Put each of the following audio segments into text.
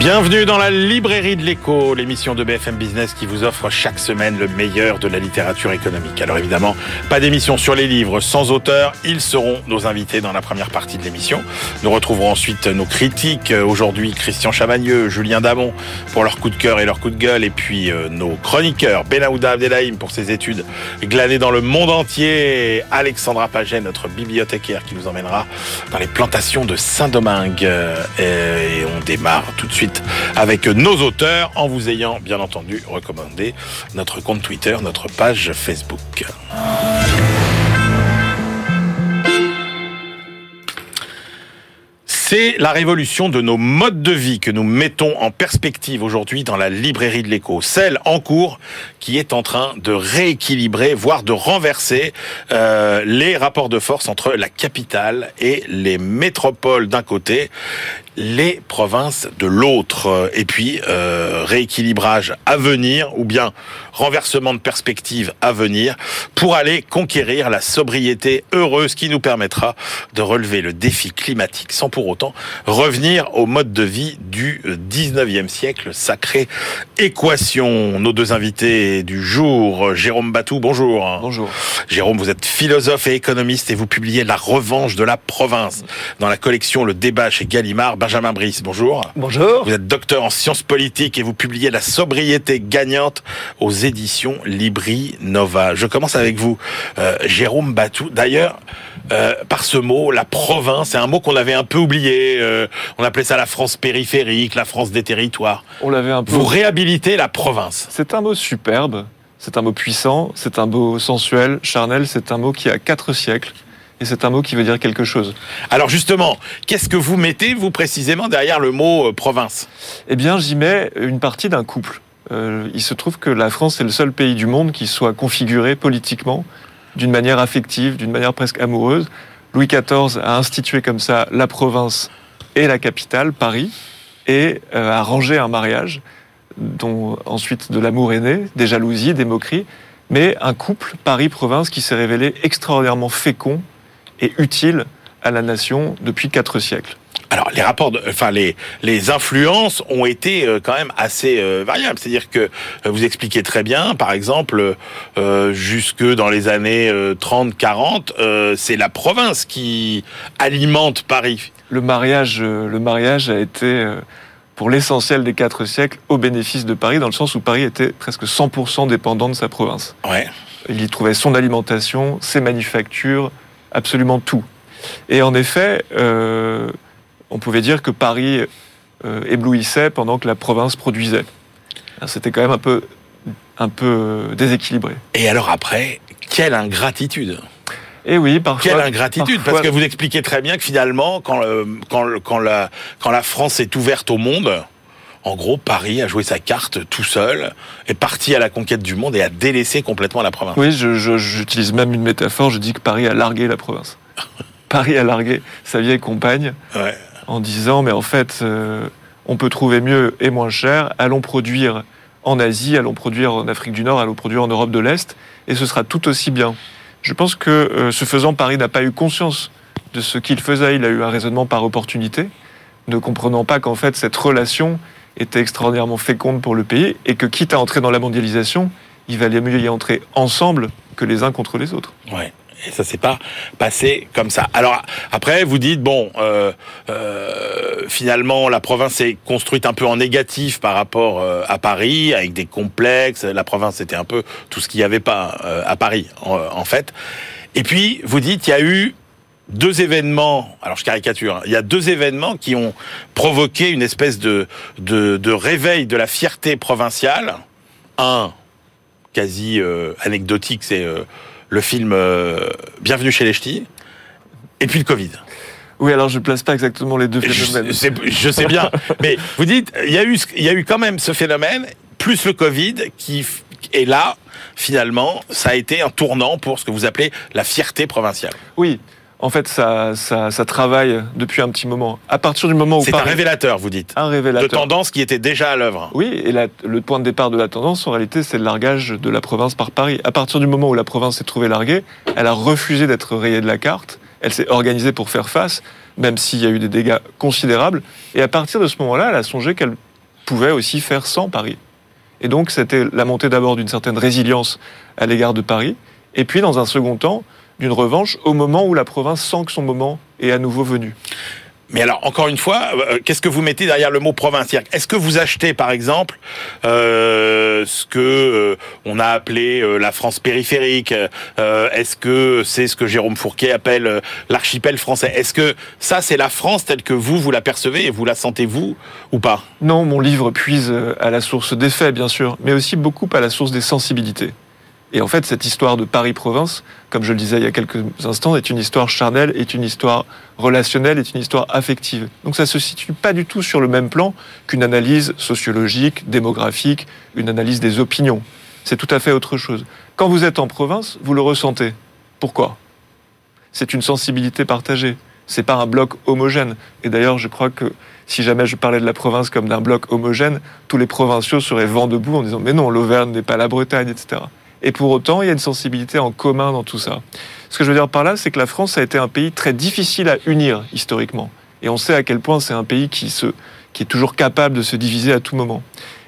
Bienvenue dans la librairie de l'écho, l'émission de BFM Business qui vous offre chaque semaine le meilleur de la littérature économique. Alors évidemment, pas d'émission sur les livres sans auteur, ils seront nos invités dans la première partie de l'émission. Nous retrouverons ensuite nos critiques, aujourd'hui Christian Chavagneux, Julien Damon pour leur coup de cœur et leur coup de gueule, et puis euh, nos chroniqueurs, Benaouda Abdelhaim pour ses études glanées dans le monde entier, Alexandra Paget, notre bibliothécaire qui nous emmènera dans les plantations de Saint-Domingue. Et on démarre tout de suite avec nos auteurs en vous ayant bien entendu recommandé notre compte Twitter, notre page Facebook. C'est la révolution de nos modes de vie que nous mettons en perspective aujourd'hui dans la librairie de l'écho. Celle en cours qui est en train de rééquilibrer, voire de renverser euh, les rapports de force entre la capitale et les métropoles d'un côté, les provinces de l'autre. Et puis, euh, rééquilibrage à venir, ou bien renversement de perspective à venir, pour aller conquérir la sobriété heureuse qui nous permettra de relever le défi climatique sans pour autant revenir au mode de vie du 19e siècle, sacrée équation. Nos deux invités du jour, Jérôme Batou, bonjour. Bonjour. Jérôme, vous êtes philosophe et économiste et vous publiez La revanche de la province dans la collection Le débat chez Gallimard. Benjamin Brice, bonjour. Bonjour. Vous êtes docteur en sciences politiques et vous publiez La sobriété gagnante aux éditions Libri Nova. Je commence avec vous, euh, Jérôme Batou. D'ailleurs, euh, par ce mot, la province, c'est un mot qu'on avait un peu oublié. Euh, on appelait ça la France périphérique, la France des territoires. On l'avait un peu. Vous réhabilitez la province. C'est un mot superbe, c'est un mot puissant, c'est un mot sensuel, charnel, c'est un mot qui a quatre siècles. Et c'est un mot qui veut dire quelque chose. Alors justement, qu'est-ce que vous mettez, vous précisément, derrière le mot euh, province? Eh bien, j'y mets une partie d'un couple. Euh, il se trouve que la France est le seul pays du monde qui soit configuré politiquement d'une manière affective, d'une manière presque amoureuse. Louis XIV a institué comme ça la province et la capitale, Paris, et euh, a rangé un mariage dont ensuite de l'amour est né, des jalousies, des moqueries, mais un couple Paris-Province qui s'est révélé extraordinairement fécond et utile à la nation depuis quatre siècles. Alors les rapports, de, enfin les les influences ont été euh, quand même assez euh, variables. C'est-à-dire que euh, vous expliquez très bien, par exemple, euh, jusque dans les années 30-40, c'est la province qui alimente Paris. Le mariage, le mariage a été pour l'essentiel des quatre siècles au bénéfice de Paris, dans le sens où Paris était presque 100% dépendant de sa province. Ouais. Il y trouvait son alimentation, ses manufactures, absolument tout. Et en effet, euh, on pouvait dire que Paris euh, éblouissait pendant que la province produisait. C'était quand même un peu, un peu déséquilibré. Et alors après, quelle ingratitude et oui, parfois. Quelle ingratitude, parfois, parce que vous expliquez très bien que finalement, quand, euh, quand, quand, la, quand la France est ouverte au monde, en gros, Paris a joué sa carte tout seul, est parti à la conquête du monde et a délaissé complètement la province. Oui, j'utilise même une métaphore, je dis que Paris a largué la province. Paris a largué sa vieille compagne ouais. En disant, mais en fait, euh, on peut trouver mieux et moins cher, allons produire en Asie, allons produire en Afrique du Nord, allons produire en Europe de l'Est, et ce sera tout aussi bien. Je pense que euh, ce faisant, Paris n'a pas eu conscience de ce qu'il faisait. Il a eu un raisonnement par opportunité, ne comprenant pas qu'en fait cette relation était extraordinairement féconde pour le pays et que quitte à entrer dans la mondialisation, il valait mieux y entrer ensemble que les uns contre les autres. Et ça s'est pas passé comme ça. Alors après, vous dites bon, euh, euh, finalement, la province est construite un peu en négatif par rapport euh, à Paris, avec des complexes. La province c'était un peu tout ce qu'il n'y avait pas euh, à Paris, en, fait. Et puis vous dites, il y a eu deux événements. Alors je caricature. Hein, il y a deux événements qui ont provoqué une espèce de de, de réveil de la fierté provinciale. Un quasi euh, anecdotique, c'est le film euh, Bienvenue chez les Ch'tis, et puis le Covid. Oui, alors je ne place pas exactement les deux phénomènes. Je, je sais bien, mais vous dites, il y, a eu, il y a eu quand même ce phénomène, plus le Covid, qui est là, finalement, ça a été un tournant pour ce que vous appelez la fierté provinciale. Oui, en fait, ça, ça, ça, travaille depuis un petit moment. À partir du moment où c'est un révélateur, vous dites, un révélateur de tendance qui était déjà à l'œuvre. Oui, et le point de départ de la tendance, en réalité, c'est le largage de la province par Paris. À partir du moment où la province s'est trouvée larguée, elle a refusé d'être rayée de la carte. Elle s'est organisée pour faire face, même s'il y a eu des dégâts considérables. Et à partir de ce moment-là, elle a songé qu'elle pouvait aussi faire sans Paris. Et donc, c'était la montée d'abord d'une certaine résilience à l'égard de Paris, et puis, dans un second temps, d'une revanche au moment où la province sent que son moment est à nouveau venu. Mais alors, encore une fois, euh, qu'est-ce que vous mettez derrière le mot province? Est-ce que vous achetez, par exemple, euh, ce que euh, on a appelé la France périphérique Est-ce que c'est ce que Jérôme Fourquet appelle l'archipel français? Est-ce que ça, c'est la France telle que vous, vous la percevez et vous la sentez, vous, ou pas? Non, mon livre puise à la source des faits, bien sûr, mais aussi beaucoup à la source des sensibilités. Et en fait, cette histoire de Paris-Province, comme je le disais il y a quelques instants, est une histoire charnelle, est une histoire relationnelle, est une histoire affective. Donc ça se situe pas du tout sur le même plan qu'une analyse sociologique, démographique, une analyse des opinions. C'est tout à fait autre chose. Quand vous êtes en province, vous le ressentez. Pourquoi? C'est une sensibilité partagée. C'est pas un bloc homogène. Et d'ailleurs, je crois que si jamais je parlais de la province comme d'un bloc homogène, tous les provinciaux seraient vent debout en disant mais non, l'Auvergne n'est pas la Bretagne, etc. Et pour autant, il y a une sensibilité en commun dans tout ça. Ce que je veux dire par là, c'est que la France a été un pays très difficile à unir historiquement. Et on sait à quel point c'est un pays qui, se, qui est toujours capable de se diviser à tout moment.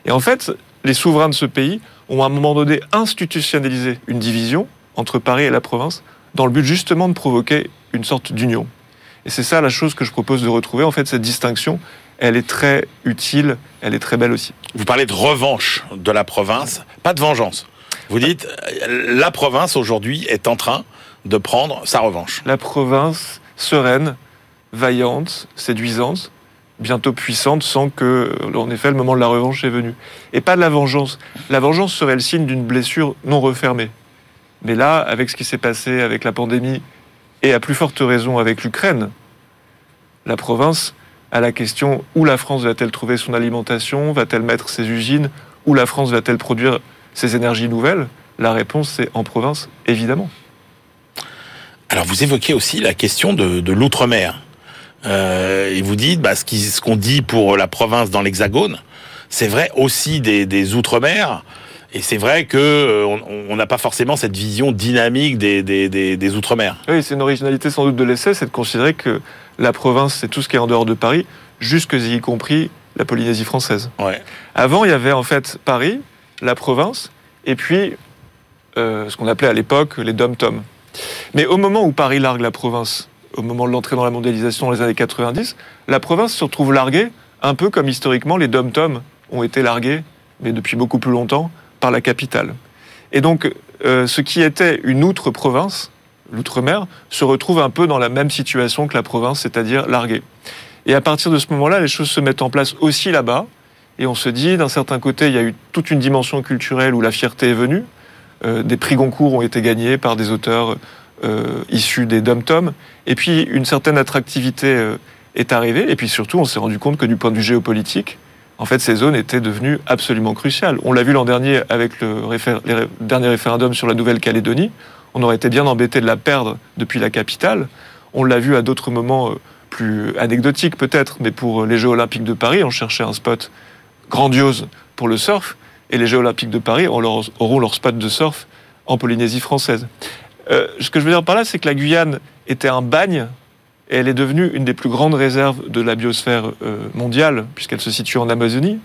Et en fait, les souverains de ce pays ont à un moment donné institutionnalisé une division entre Paris et la province dans le but justement de provoquer une sorte d'union. Et c'est ça la chose que je propose de retrouver. En fait, cette distinction, elle est très utile, elle est très belle aussi. Vous parlez de revanche de la province, pas de vengeance. Vous dites, la province aujourd'hui est en train de prendre sa revanche. La province sereine, vaillante, séduisante, bientôt puissante, sans que, en effet, le moment de la revanche est venu. Et pas de la vengeance. La vengeance serait le signe d'une blessure non refermée. Mais là, avec ce qui s'est passé avec la pandémie, et à plus forte raison avec l'Ukraine, la province a la question où la France va-t-elle trouver son alimentation, va-t-elle mettre ses usines, où la France va-t-elle produire ces énergies nouvelles La réponse, c'est en province, évidemment. Alors, vous évoquez aussi la question de, l'outre-mer. Euh, et vous dites, bah, ce qu'on dit pour la province dans l'Hexagone, c'est vrai aussi des, outre-mer. Et c'est vrai que euh, on n'a pas forcément cette vision dynamique des, des outre-mer. Oui, c'est une originalité sans doute de l'essai, c'est de considérer que la province, c'est tout ce qui est en dehors de Paris, jusque y compris la Polynésie française. Ouais. Avant, il y avait en fait Paris, la province, et puis euh, ce qu'on appelait à l'époque les dom-toms. Mais au moment où Paris largue la province, au moment de l'entrée dans la mondialisation dans les années 90, la province se retrouve larguée, un peu comme historiquement les dom-toms ont été largués, mais depuis beaucoup plus longtemps, par la capitale. Et donc, euh, ce qui était une outre-province, l'outre-mer, se retrouve un peu dans la même situation que la province, c'est-à-dire larguée. Et à partir de ce moment-là, les choses se mettent en place aussi là-bas, et on se dit, d'un certain côté, il y a eu toute une dimension culturelle où la fierté est venue. Euh, des prix Goncourt ont été gagnés par des auteurs euh, issus des dom-toms. Et puis, une certaine attractivité euh, est arrivée. Et puis surtout, on s'est rendu compte que du point de vue géopolitique, en fait, ces zones étaient devenues absolument cruciales. On l'a vu l'an dernier avec le dernier référendum sur la Nouvelle-Calédonie. On aurait été bien embêté de la perdre depuis la capitale. On l'a vu à d'autres moments plus anecdotiques peut-être, mais pour les Jeux Olympiques de Paris, on cherchait un spot grandiose pour le surf, et les Jeux Olympiques de Paris auront leur spot de surf en Polynésie française. Euh, ce que je veux dire par là, c'est que la Guyane était un bagne, et elle est devenue une des plus grandes réserves de la biosphère euh, mondiale, puisqu'elle se situe en Amazonie.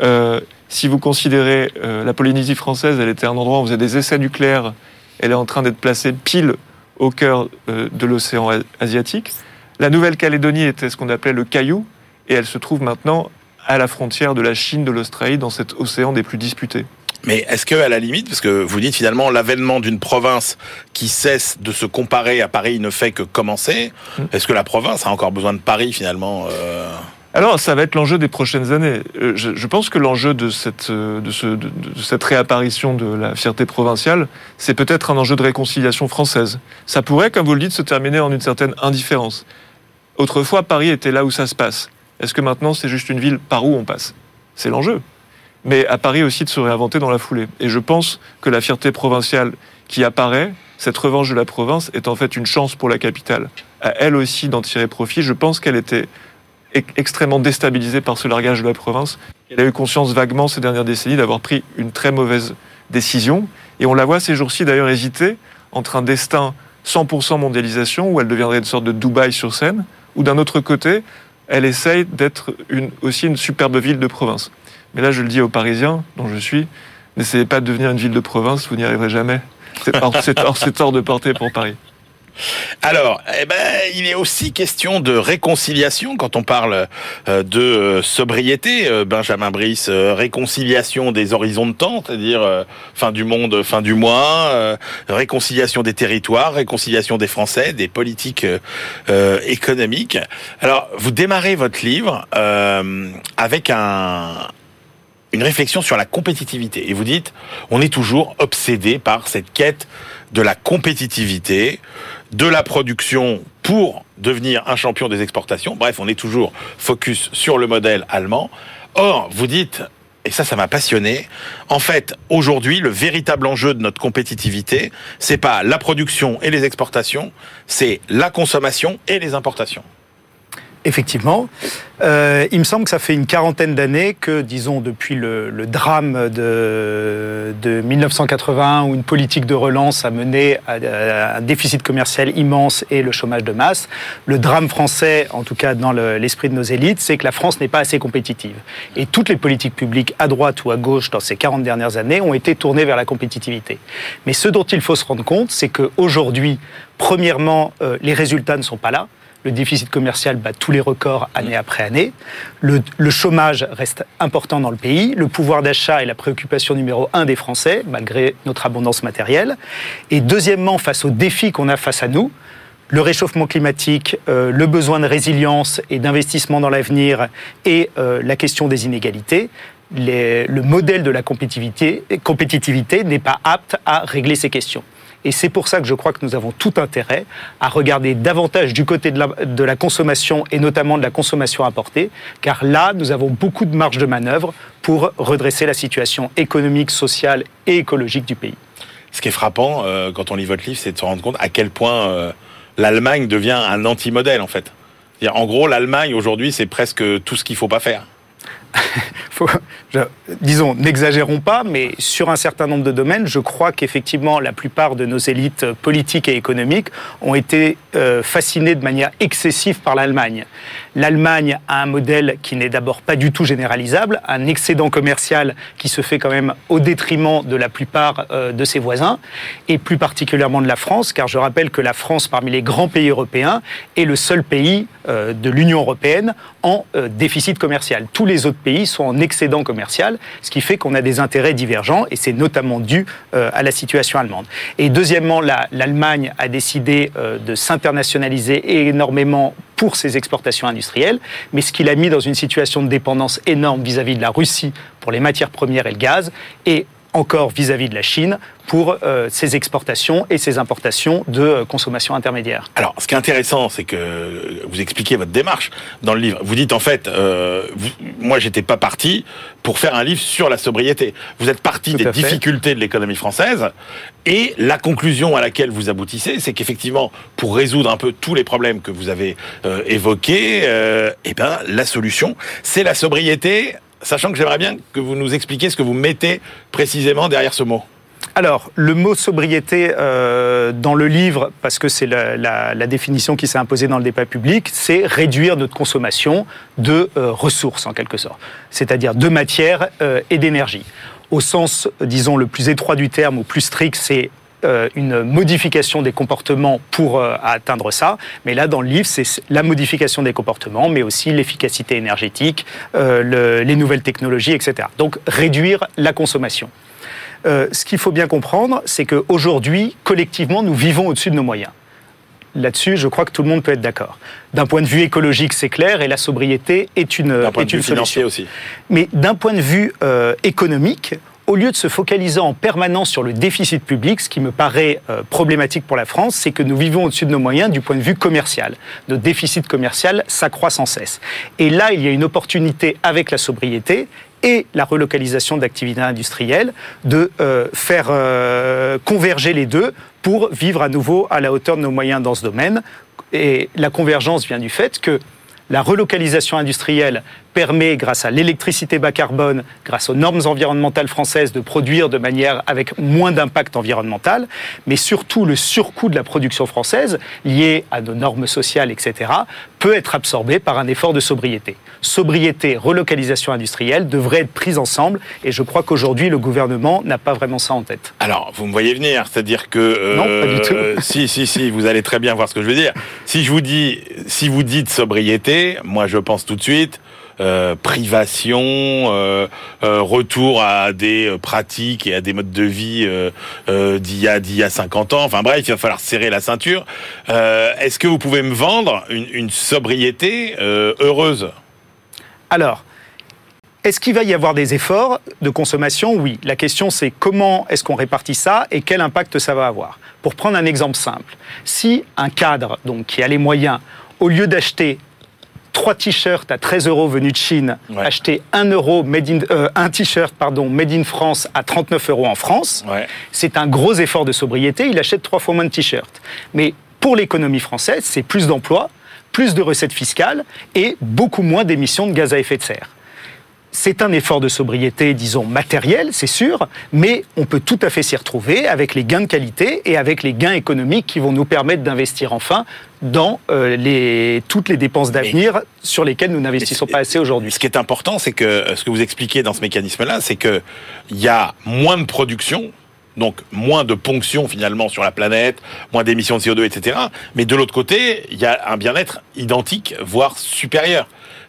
Euh, si vous considérez la Polynésie française, elle était un endroit où on faisait des essais nucléaires, elle est en train d'être placée pile au cœur de l'océan asiatique. La Nouvelle-Calédonie était ce qu'on appelait le caillou, et elle se trouve maintenant à la frontière de la Chine, de l'Australie, dans cet océan des plus disputés. Mais est-ce que, à la limite, parce que vous dites finalement l'avènement d'une province qui cesse de se comparer à Paris ne fait que commencer, hmm. est-ce que la province a encore besoin de Paris finalement euh alors, ça va être l'enjeu des prochaines années. Euh, je, pense que l'enjeu de cette, euh, de, ce, de, cette réapparition de la fierté provinciale, c'est peut-être un enjeu de réconciliation française. Ça pourrait, comme vous le dites, se terminer en une certaine indifférence. Autrefois, Paris était là où ça se passe. Est-ce que maintenant c'est juste une ville par où on passe? C'est l'enjeu. Mais à Paris aussi de se réinventer dans la foulée. Et je pense que la fierté provinciale qui apparaît cette revanche de la province est en fait une chance pour la capitale, à elle aussi d'en tirer profit. Je pense qu'elle était extrêmement déstabilisée par ce largage de la province. Elle a eu conscience vaguement ces dernières décennies d'avoir pris une très mauvaise décision. Et on la voit ces jours-ci d'ailleurs hésiter entre un destin 100% mondialisation, où elle deviendrait une sorte de Dubaï sur scène, ou d'un autre côté, elle essaye d'être aussi une superbe ville de province. Mais là, je le dis aux Parisiens, dont je suis, n'essayez pas de devenir une ville de province, vous n'y arriverez jamais. C'est hors, de portée pour Paris. Alors, eh ben, il est aussi question de réconciliation quand on parle euh, de euh, sobriété. Euh, Benjamin Brice, réconciliation des horizons de temps, c'est-à-dire fin du monde, fin du mois, réconciliation des territoires, réconciliation des Français, des politiques économiques. Alors, vous démarrez votre livre avec un, une réflexion sur la compétitivité. Et vous dites, on est toujours obsédé par cette quête de la compétitivité, de la production pour devenir un champion des exportations. Bref, on est toujours focus sur le modèle allemand. Or, vous dites, et ça, ça m'a passionné. En fait, aujourd'hui, le véritable enjeu de notre compétitivité, c'est pas la production et les exportations, c'est la consommation et les importations. Effectivement. Euh, il me semble que ça fait une quarantaine d'années que, disons, depuis le, drame de, de 1981, où une politique de relance a mené à, un déficit commercial immense et le chômage de masse, le drame français, en tout cas dans l'esprit de nos élites, c'est que la France n'est pas assez compétitive. Et toutes les politiques publiques, à droite ou à gauche, dans ces 40 dernières années, ont été tournées vers la compétitivité. Mais ce dont il faut se rendre compte, c'est qu'aujourd'hui, premièrement, euh, les résultats ne sont pas là. Le déficit commercial bat tous les records année après année. Le, chômage reste important dans le pays. Le pouvoir d'achat est la préoccupation numéro un des Français, malgré notre abondance matérielle. Et deuxièmement, face aux défis qu'on a face à nous, le réchauffement climatique, euh, le besoin de résilience et d'investissement dans l'avenir et euh, la question des inégalités, le modèle de la compétitivité n'est pas apte à régler ces questions. Et c'est pour ça que je crois que nous avons tout intérêt à regarder davantage du côté de la, de la consommation et notamment de la consommation importée, car là, nous avons beaucoup de marge de manœuvre pour redresser la situation économique, sociale et écologique du pays. Ce qui est frappant euh, quand on lit votre livre, c'est de se rendre compte à quel point euh, l'Allemagne devient un anti-modèle en fait. En gros, l'Allemagne aujourd'hui, c'est presque tout ce qu'il ne faut pas faire. disons, n'exagérons pas, mais sur un certain nombre de domaines, je crois qu'effectivement, la plupart de nos élites politiques et économiques ont été euh, fascinées de manière excessive par l'Allemagne. L'Allemagne a un modèle qui n'est d'abord pas du tout généralisable, un excédent commercial qui se fait quand même au détriment de la plupart euh, de ses voisins, et plus particulièrement de la France, car je rappelle que la France, parmi les grands pays européens, est le seul pays euh, de l'Union européenne en déficit commercial. Tous les autres pays sont en excédent commercial, ce qui fait qu'on a des intérêts divergents et c'est notamment dû euh, à la situation allemande. Et deuxièmement, l'Allemagne a décidé euh, de s'internationaliser énormément pour ses exportations industrielles, mais ce qui l'a mis dans une situation de dépendance énorme vis-à-vis -vis de la Russie pour les matières premières et le gaz, et encore vis-à-vis de la Chine pour euh, ses exportations et ses importations de euh, consommation intermédiaire. Alors, ce qui est intéressant, c'est que vous expliquez votre démarche dans le livre. Vous dites en fait, euh, vous, moi, j'étais pas parti pour faire un livre sur la sobriété. Vous êtes parti des difficultés de l'économie française et la conclusion à laquelle vous aboutissez, c'est qu'effectivement, pour résoudre un peu tous les problèmes que vous avez euh, évoqués, eh ben, la solution, c'est la sobriété sachant que j'aimerais bien que vous nous expliquiez ce que vous mettez précisément derrière ce mot. Alors, le mot sobriété euh, dans le livre, parce que c'est la, définition qui s'est imposée dans le débat public, c'est réduire notre consommation de euh, ressources, en quelque sorte, c'est-à-dire de matière euh, et d'énergie. Au sens, disons, le plus étroit du terme, ou plus strict, c'est une modification des comportements pour euh, atteindre ça. Mais là, dans le livre, c'est la modification des comportements, mais aussi l'efficacité énergétique, euh, les nouvelles technologies, etc. Donc, réduire la consommation. ce qu'il faut bien comprendre, c'est qu'aujourd'hui, collectivement, nous vivons au-dessus de nos moyens. Là-dessus, je crois que tout le monde peut être d'accord. D'un point de vue écologique, c'est clair, et la sobriété est une, d'un point de vue financier aussi. Mais d'un point de vue économique, au lieu de se focaliser en permanence sur le déficit public, ce qui me paraît euh, problématique pour la France, c'est que nous vivons au-dessus de nos moyens du point de vue commercial. Notre déficit commercial s'accroît sans cesse. Et là, il y a une opportunité avec la sobriété et la relocalisation d'activités industrielles de euh, faire euh, converger les deux pour vivre à nouveau à la hauteur de nos moyens dans ce domaine. Et la convergence vient du fait que la relocalisation industrielle permet, grâce à l'électricité bas carbone, grâce aux normes environnementales françaises, de produire de manière avec moins d'impact environnemental, mais surtout le surcoût de la production française, lié à nos normes sociales, etc., peut être absorbé par un effort de sobriété. Sobriété, relocalisation industrielle devraient être prises ensemble, et je crois qu'aujourd'hui, le gouvernement n'a pas vraiment ça en tête. Alors, vous me voyez venir, c'est-à-dire que... Euh, non, pas du tout. si, si, si, vous allez très bien voir ce que je veux dire. Si je vous dis, si vous dites sobriété, moi je pense tout de suite euh, privation, euh, euh, retour à des pratiques et à des modes de vie d'il y a d'il y a 50 ans. Enfin bref, il va falloir serrer la ceinture. Est-ce que vous pouvez me vendre une, une sobriété heureuse? Alors. Est-ce qu'il va y avoir des efforts de consommation? Oui. La question, c'est comment est-ce qu'on répartit ça et quel impact ça va avoir? Pour prendre un exemple simple, si un cadre donc, qui a les moyens, au lieu d'acheter trois t-shirts à 13 euros venus de Chine, acheter un euro made in, euh, un t-shirt pardon made in France à 39 euros en France, c'est un gros effort de sobriété. Il achète trois fois moins de t-shirts. Mais pour l'économie française, c'est plus d'emplois, plus de recettes fiscales et beaucoup moins d'émissions de gaz à effet de serre. C'est un effort de sobriété, disons, matériel, c'est sûr, mais on peut tout à fait s'y retrouver avec les gains de qualité et avec les gains économiques qui vont nous permettre d'investir enfin dans euh, les, toutes les dépenses d'avenir sur lesquelles nous n'investissons pas assez aujourd'hui. Ce qui est important, c'est que euh, ce que vous expliquez dans ce mécanisme-là, c'est qu'il y a moins de production, donc moins de ponction finalement sur la planète, moins d'émissions de CO2, etc. Mais de l'autre côté, il y a un bien-être identique, voire supérieur.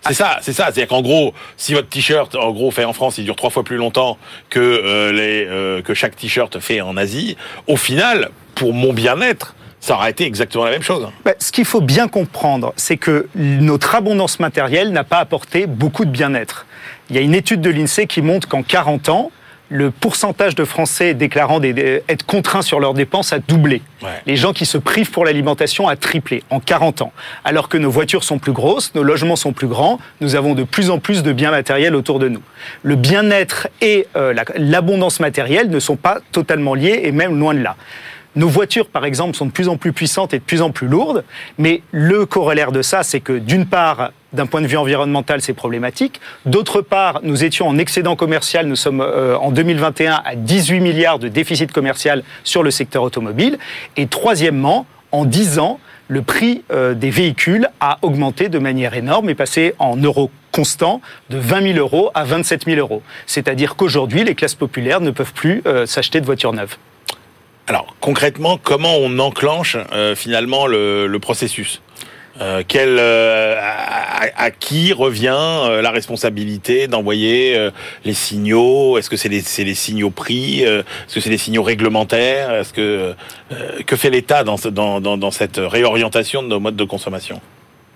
C'est ça, c'est ça. C'est-à-dire qu'en gros, si votre t-shirt, en gros, fait en France, il dure trois fois plus longtemps que euh, les euh, que chaque t-shirt fait en Asie, au final, pour mon bien-être, ça aurait été exactement la même chose. Bah, ce qu'il faut bien comprendre, c'est que notre abondance matérielle n'a pas apporté beaucoup de bien-être. Il y a une étude de l'INSEE qui montre qu'en 40 ans, le pourcentage de Français déclarant être contraints sur leurs dépenses a doublé. Les gens qui se privent pour l'alimentation a triplé en 40 ans. Alors que nos voitures sont plus grosses, nos logements sont plus grands, nous avons de plus en plus de biens matériels autour de nous. Le bien-être et euh, l'abondance matérielle ne sont pas totalement liés et même loin de là. Nos voitures, par exemple, sont de plus en plus puissantes et de plus en plus lourdes, mais le corollaire de ça, c'est que d'une part, d'un point de vue environnemental, c'est problématique. D'autre part, nous étions en excédent commercial, nous sommes euh, en 2021 à 18 milliards de déficit commercial sur le secteur automobile. Et troisièmement, en 10 ans, le prix euh, des véhicules a augmenté de manière énorme et passé en euros constants de 20 000 euros à 27 000 euros. C'est-à-dire qu'aujourd'hui, les classes populaires ne peuvent plus euh, s'acheter de voitures neuves. Alors concrètement, comment on enclenche euh, finalement le, processus? Euh, quel, euh, à, qui revient la responsabilité d'envoyer les signaux? Est-ce que c'est les, les, signaux pris Est-ce que c'est les signaux réglementaires? Est-ce que que fait l'État dans, dans, dans cette réorientation de nos modes de consommation?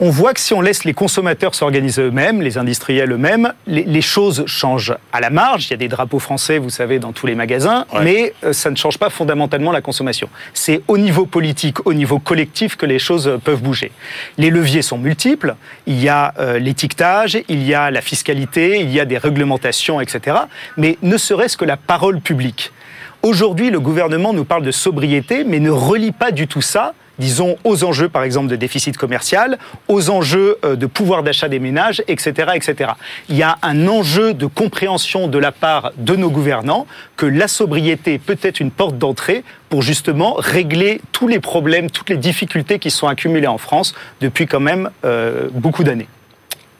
On voit que si on laisse les consommateurs s'organiser eux-mêmes, les industriels eux-mêmes, les, choses changent à la marge. Il y a des drapeaux français, vous savez, dans tous les magasins, mais euh, ça ne change pas fondamentalement la consommation. C'est au niveau politique, au niveau collectif que les choses peuvent bouger. Les leviers sont multiples. Il y a euh, l'étiquetage, il y a la fiscalité, il y a des réglementations, etc. Mais ne serait-ce que la parole publique. Aujourd'hui, le gouvernement nous parle de sobriété, mais ne relie pas du tout ça disons, aux enjeux, par exemple, de déficit commercial, aux enjeux euh, de pouvoir d'achat des ménages, etc., etc. Il y a un enjeu de compréhension de la part de nos gouvernants que la sobriété peut être une porte d'entrée pour justement régler tous les problèmes, toutes les difficultés qui sont accumulées en France depuis quand même euh, beaucoup d'années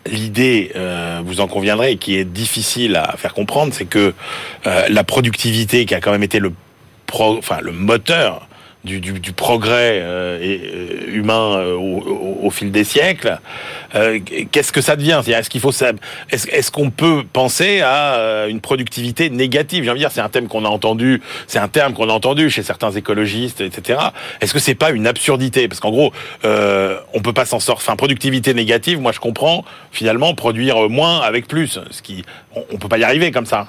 l'idée, euh, vous en conviendrez, qui est difficile à faire comprendre, c'est que la productivité, qui a quand même été le, enfin, le moteur du, du, du progrès euh, euh humain euh, au, au, fil des siècles, euh, qu'est-ce que ça devient? Est-ce qu'il faut est-ce, qu'on peut penser à une productivité négative? J'ai envie de dire, c'est un thème qu'on a entendu, c'est un terme qu'on a entendu chez certains écologistes, etc. Est-ce que c'est pas une absurdité? Parce qu'en gros, on peut pas s'en sortir. Enfin, productivité négative, moi je comprends finalement produire moins avec plus, ce qui on, on peut pas y arriver comme ça.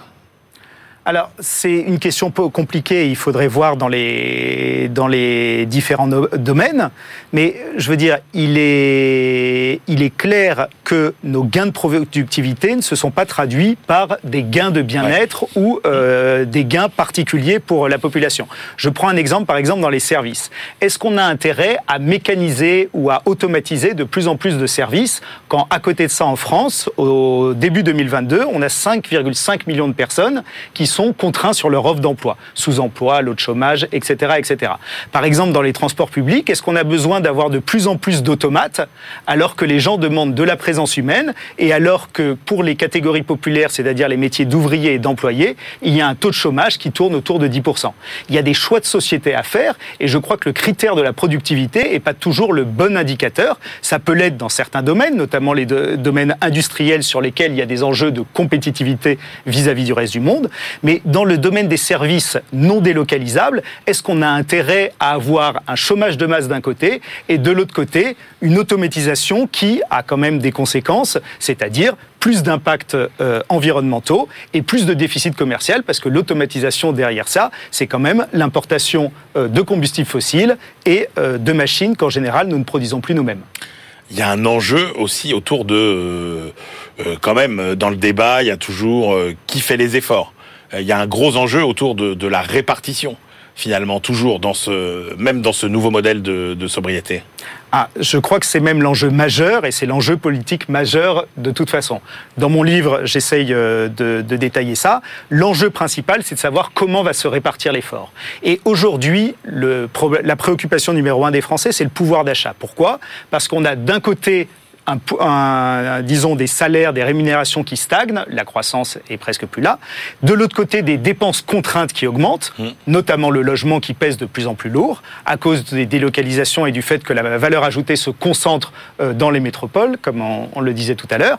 Alors, c'est une question peu compliquée. Il faudrait voir dans les, dans les différents domaines. Mais je veux dire, il est, il est clair que nos gains de productivité ne se sont pas traduits par des gains de bien-être ou euh, des gains particuliers pour la population. Je prends un exemple, par exemple, dans les services. Est-ce qu'on a intérêt à mécaniser ou à automatiser de plus en plus de services quand, à côté de ça, en France, au début 2022, on a 5,5 millions de personnes qui sont contraints sur leur offre d'emploi, sous-emploi, lot de chômage, etc., etc. Par exemple, dans les transports publics, est-ce qu'on a besoin d'avoir de plus en plus d'automates alors que les gens demandent de la présence humaine et alors que pour les catégories populaires, c'est-à-dire les métiers d'ouvriers et d'employés, il y a un taux de chômage qui tourne autour de 10%. Il y a des choix de société à faire et je crois que le critère de la productivité n'est pas toujours le bon indicateur. Ça peut l'être dans certains domaines, notamment les do- domaines industriels sur lesquels il y a des enjeux de compétitivité vis-à-vis du reste du monde. Mais dans le domaine des services non délocalisables, est-ce qu'on a intérêt à avoir un chômage de masse d'un côté et de l'autre côté une automatisation qui a quand même des conséquences, c'est-à-dire plus d'impacts euh, environnementaux et plus de déficit commercial? Parce que l'automatisation derrière ça, c'est quand même l'importation euh, de combustibles fossiles et euh, de machines qu'en général nous ne produisons plus nous-mêmes. Il y a un enjeu aussi autour de, quand même, dans le débat, il y a toujours qui fait les efforts. Euh, Il y a un gros enjeu autour de, la répartition, finalement, toujours dans ce, même dans ce nouveau modèle de, sobriété. Ah, je crois que c'est même l'enjeu majeur et c'est l'enjeu politique majeur de toute façon. Dans mon livre, j'essaye euh, de, détailler ça. L'enjeu principal, c'est de savoir comment va se répartir l'effort. Et aujourd'hui, la préoccupation numéro un des Français, c'est le pouvoir d'achat. Pourquoi? Parce qu'on a d'un côté un, un- disons des salaires, des rémunérations qui stagnent, la croissance est presque plus là. De l'autre côté, des dépenses contraintes qui augmentent, notamment le logement qui pèse de plus en plus lourd à cause des délocalisations et du fait que la valeur ajoutée se concentre euh, dans les métropoles, comme on, on le disait tout à l'heure.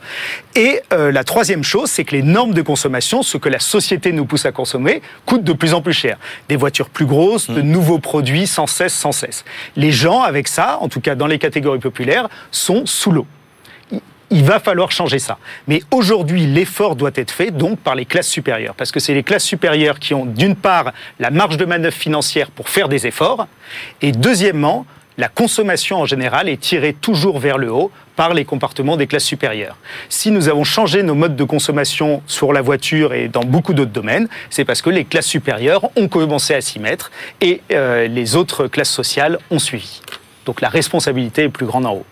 Et euh, la troisième chose, c'est que les normes de consommation, ce que la société nous pousse à consommer, coûtent de plus en plus cher. Des voitures plus grosses, de nouveaux produits sans cesse, sans cesse. Les gens, avec ça, en tout cas dans les catégories populaires, sont sous l'eau il va falloir changer ça. Mais aujourd'hui, l'effort doit être fait donc par les classes supérieures, parce que c'est les classes supérieures qui ont d'une part la marge de manœuvre financière pour faire des efforts, et deuxièmement, la consommation en général est tirée toujours vers le haut par les comportements des classes supérieures. Si nous avons changé nos modes de consommation sur la voiture et dans beaucoup d'autres domaines, c'est parce que les classes supérieures ont commencé à s'y mettre et euh, les autres classes sociales ont suivi. Donc la responsabilité est plus grande en haut.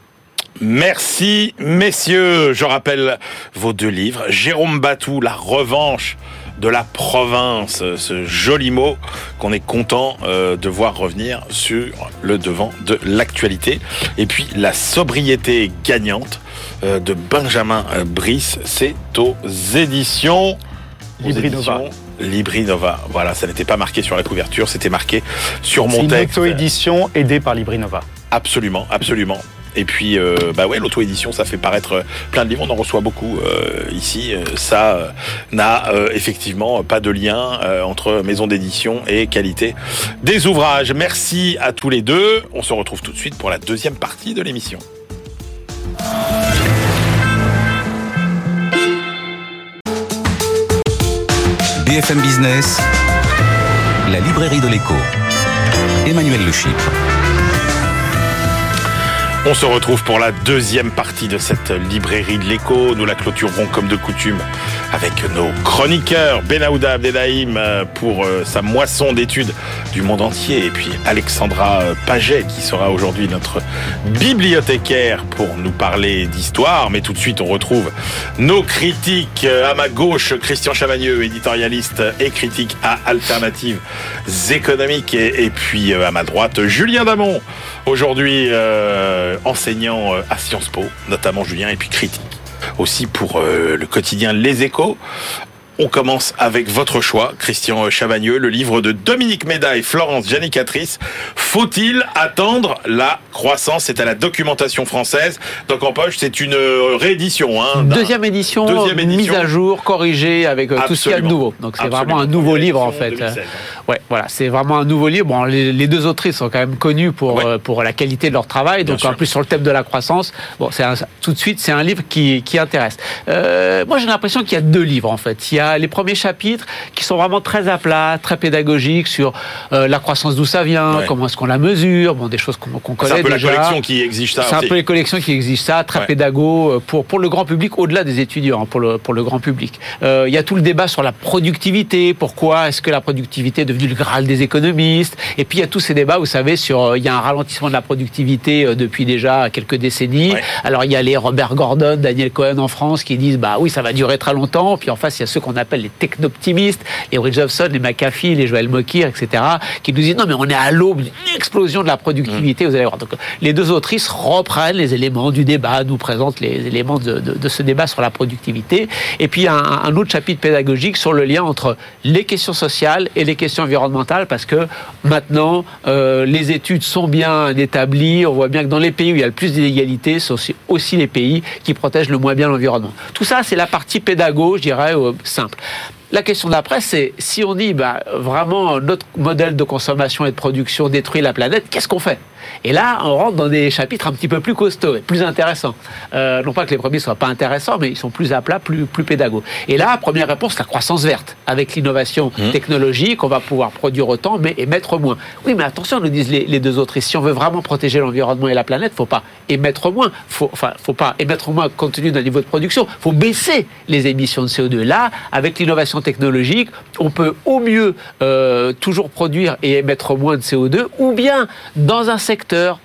Merci, messieurs. Je rappelle vos deux livres. Jérôme Batou, La revanche de la province, ce joli mot qu'on est content euh, de voir revenir sur le devant de l'actualité. Et puis La sobriété gagnante euh, de Benjamin euh, Brice, c'est aux éditions Librinova. Librinova. Voilà, ça n'était pas marqué sur la couverture, c'était marqué sur C'est mon une texte. auto-édition aidée par Librinova. Absolument, absolument. Et puis, euh, bah ouais, l'auto-édition, ça fait paraître plein de livres. On en reçoit beaucoup euh, ici. Euh, Ça n'a effectivement pas de lien entre maison d'édition et qualité des ouvrages. Merci à tous les deux. On se retrouve tout de suite pour la deuxième partie de l'émission. BFM Business, la librairie de l'écho. Emmanuel Le Chypre. On se retrouve pour la deuxième partie de cette librairie de l'écho. Nous la clôturerons comme de coutume avec nos chroniqueurs Benahouda Abdelhaim euh, pour euh, sa moisson d'études du monde entier et puis Alexandra euh, Paget qui sera aujourd'hui notre bibliothécaire pour nous parler d'histoire. Mais tout de suite, on retrouve nos critiques à ma gauche, Christian Chavagneux, éditorialiste et critique à Alternatives économiques et, puis à ma droite, Julien Damon, aujourd'hui enseignant euh, à Sciences Po, notamment Julien, et puis critique aussi pour euh, le quotidien Les Échos. On commence avec votre choix, Christian Chavagneux, le livre de Dominique Méda et Florence Janicatrice. Faut-il attendre la croissance? C'est à la documentation française. Donc en poche, c'est une euh, réédition. Hein, Deuxième édition, Deuxième édition. mise à jour, corrigée avec euh, tout ce qu'il y a de nouveau. Donc c'est vraiment un nouveau livre en fait. Édition 2016. Ouais, voilà, c'est vraiment un nouveau livre. Bon, les, les, deux autrices sont quand même connues pour Ouais. euh, pour la qualité de leur travail. Bien Donc sûr. en plus sur le thème de la croissance, bon, c'est tout de suite c'est un livre qui qui intéresse. Euh, moi, j'ai l'impression qu'il y a deux livres en fait. Il y a les premiers chapitres qui sont vraiment très à plat, très pédagogiques sur euh, la croissance d'où ça vient, Ouais. comment est-ce qu'on la mesure, bon des choses qu'on qu'on C'est connaît un peu déjà. la collection qui exige ça. C'est un peu les collections qui exigent ça, très Ouais. pédago euh, pour pour le grand public, au-delà des étudiants, hein, pour le pour le grand public. Euh, Il y a tout le débat sur la productivité. Pourquoi est-ce que la productivité est devenue le graal des économistes Et puis il y a tous ces débats, vous savez, sur il y a un ralentissement de la productivité depuis déjà quelques décennies. Ouais. Alors il y a les Robert Gordon, Daniel Cohen en France qui disent bah oui ça va durer très longtemps. Puis en face il y a ceux qu'on appelle les technoptimistes, les Richardson, les McAfee, les Joël Mokir, etc. qui nous disent non mais on est à l'aube d'une explosion de la productivité. Vous allez voir. Donc les deux autrices reprennent les éléments du débat, nous présentent les éléments de, ce débat sur la productivité. Et puis un, un autre chapitre pédagogique sur le lien entre les questions sociales et les questions environnementales, parce que maintenant euh, les études sont bien établies. On voit bien que dans les pays où il y a le plus d'inégalités, ce sont aussi, aussi les pays qui protègent le moins bien l'environnement. Tout ça, c'est la partie pédago, je dirais, La question d'après, c'est si on dit bah, vraiment notre modèle de consommation et de production détruit la planète, qu'est-ce qu'on fait? Et là, on rentre dans des chapitres un petit peu plus costauds et plus intéressants. Euh, non pas que les premiers soient pas intéressants, mais ils sont plus à plat, plus, plus pédagogues. Et là, première réponse, la croissance verte. Avec l'innovation technologique, on va pouvoir produire autant, mais émettre moins. Oui, mais attention, nous disent les, les deux autres. Et si on veut vraiment protéger l'environnement et la planète, faut pas émettre moins. Faut, enfin, faut pas émettre moins compte tenu d'un niveau de production. Faut baisser les émissions de CO2. Là, avec l'innovation technologique, on peut au mieux euh, toujours produire et émettre moins de CO2, ou bien dans un secteur,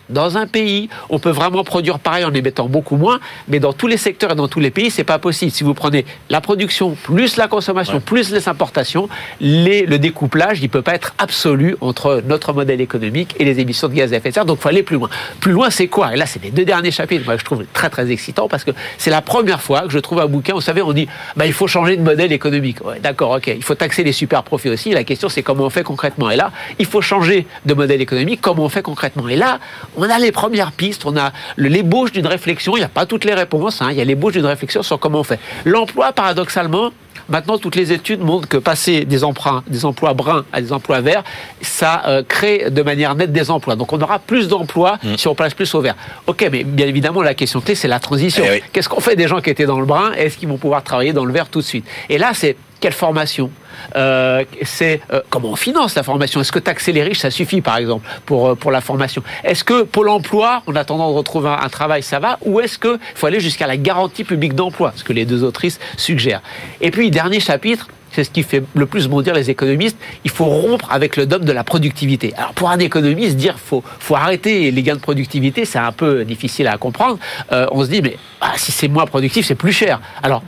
dans un pays, on peut vraiment produire pareil en émettant beaucoup moins, mais dans tous les secteurs et dans tous les pays, c'est pas possible. Si vous prenez la production plus la consommation Ouais. plus les importations, les, le découplage, il peut pas être absolu entre notre modèle économique et les émissions de gaz à effet de serre. Donc, il faut aller plus loin. Plus loin, c'est quoi? Et là, c'est les deux derniers chapitres. Moi, je trouve très très excitant parce que c'est la première fois que je trouve un bouquin. Vous savez, on dit, bah, il faut changer de modèle économique. Ouais, d'accord, ok. Il faut taxer les super profits aussi. La question, c'est comment on fait concrètement. Et là, il faut changer de modèle économique. Comment on fait concrètement? Et là, on a les premières pistes. On a l'ébauche d'une réflexion. Il n'y a pas toutes les réponses. hein. Il y a l'ébauche d'une réflexion sur comment on fait. L'emploi, paradoxalement. Maintenant, toutes les études montrent que passer des emprunts, des emplois bruns à des emplois verts, ça euh, crée de manière nette des emplois. Donc, on aura plus d'emplois si on place plus au vert. Ok, mais bien évidemment, la question clé, c'est la transition. Eh oui. Qu'est-ce qu'on fait des gens qui étaient dans le brun Est-ce qu'ils vont pouvoir travailler dans le vert tout de suite? Et là, c'est quelle formation Euh, C'est euh, comment on finance la formation? Est-ce que taxer les riches, ça suffit, par exemple, pour, euh, pour la formation? Est-ce que Pôle emploi, en attendant de retrouver un, travail, ça va? Ou est-ce qu'il faut aller jusqu'à la garantie publique d'emploi? Ce que les deux autrices suggèrent. Et puis, dernier chapitre, c'est ce qui fait le plus bondir les économistes. Il faut rompre avec le dogme de la productivité. Alors pour un économiste, dire faut faut arrêter les gains de productivité, c'est un peu difficile à comprendre. On se dit mais ah, si c'est moins productif, c'est plus cher. Alors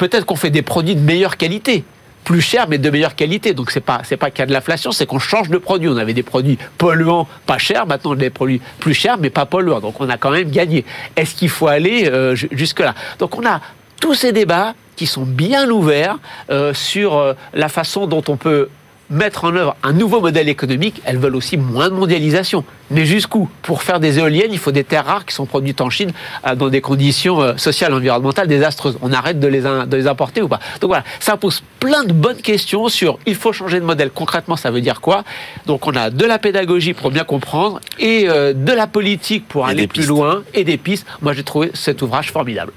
peut-être qu'on fait des produits de meilleure qualité plus cher mais de meilleure qualité. Donc c'est pas c'est pas qu'il y a de l'inflation c'est qu'on change de produit. On avait des produits polluants pas chers. Maintenant on a des produits plus chers mais pas polluants. Donc on a quand même gagné. Est-ce qu'il faut aller euh, ju- jusque là donc on a tous ces débats qui sont bien ouverts euh, sur euh, la façon dont on peut mettre en œuvre un nouveau modèle économique, elles veulent aussi moins de mondialisation. Mais jusqu'où? Pour faire des éoliennes, il faut des terres rares qui sont produites en Chine euh, dans des conditions euh, sociales et environnementales désastreuses. On arrête de les, de les importer ou pas? Donc voilà, ça pose plein de bonnes questions sur il faut changer de modèle. Concrètement, ça veut dire quoi? Donc on a de la pédagogie pour bien comprendre et euh, de la politique pour Et aller plus pistes. loin et des pistes. Moi, j'ai trouvé cet ouvrage formidable.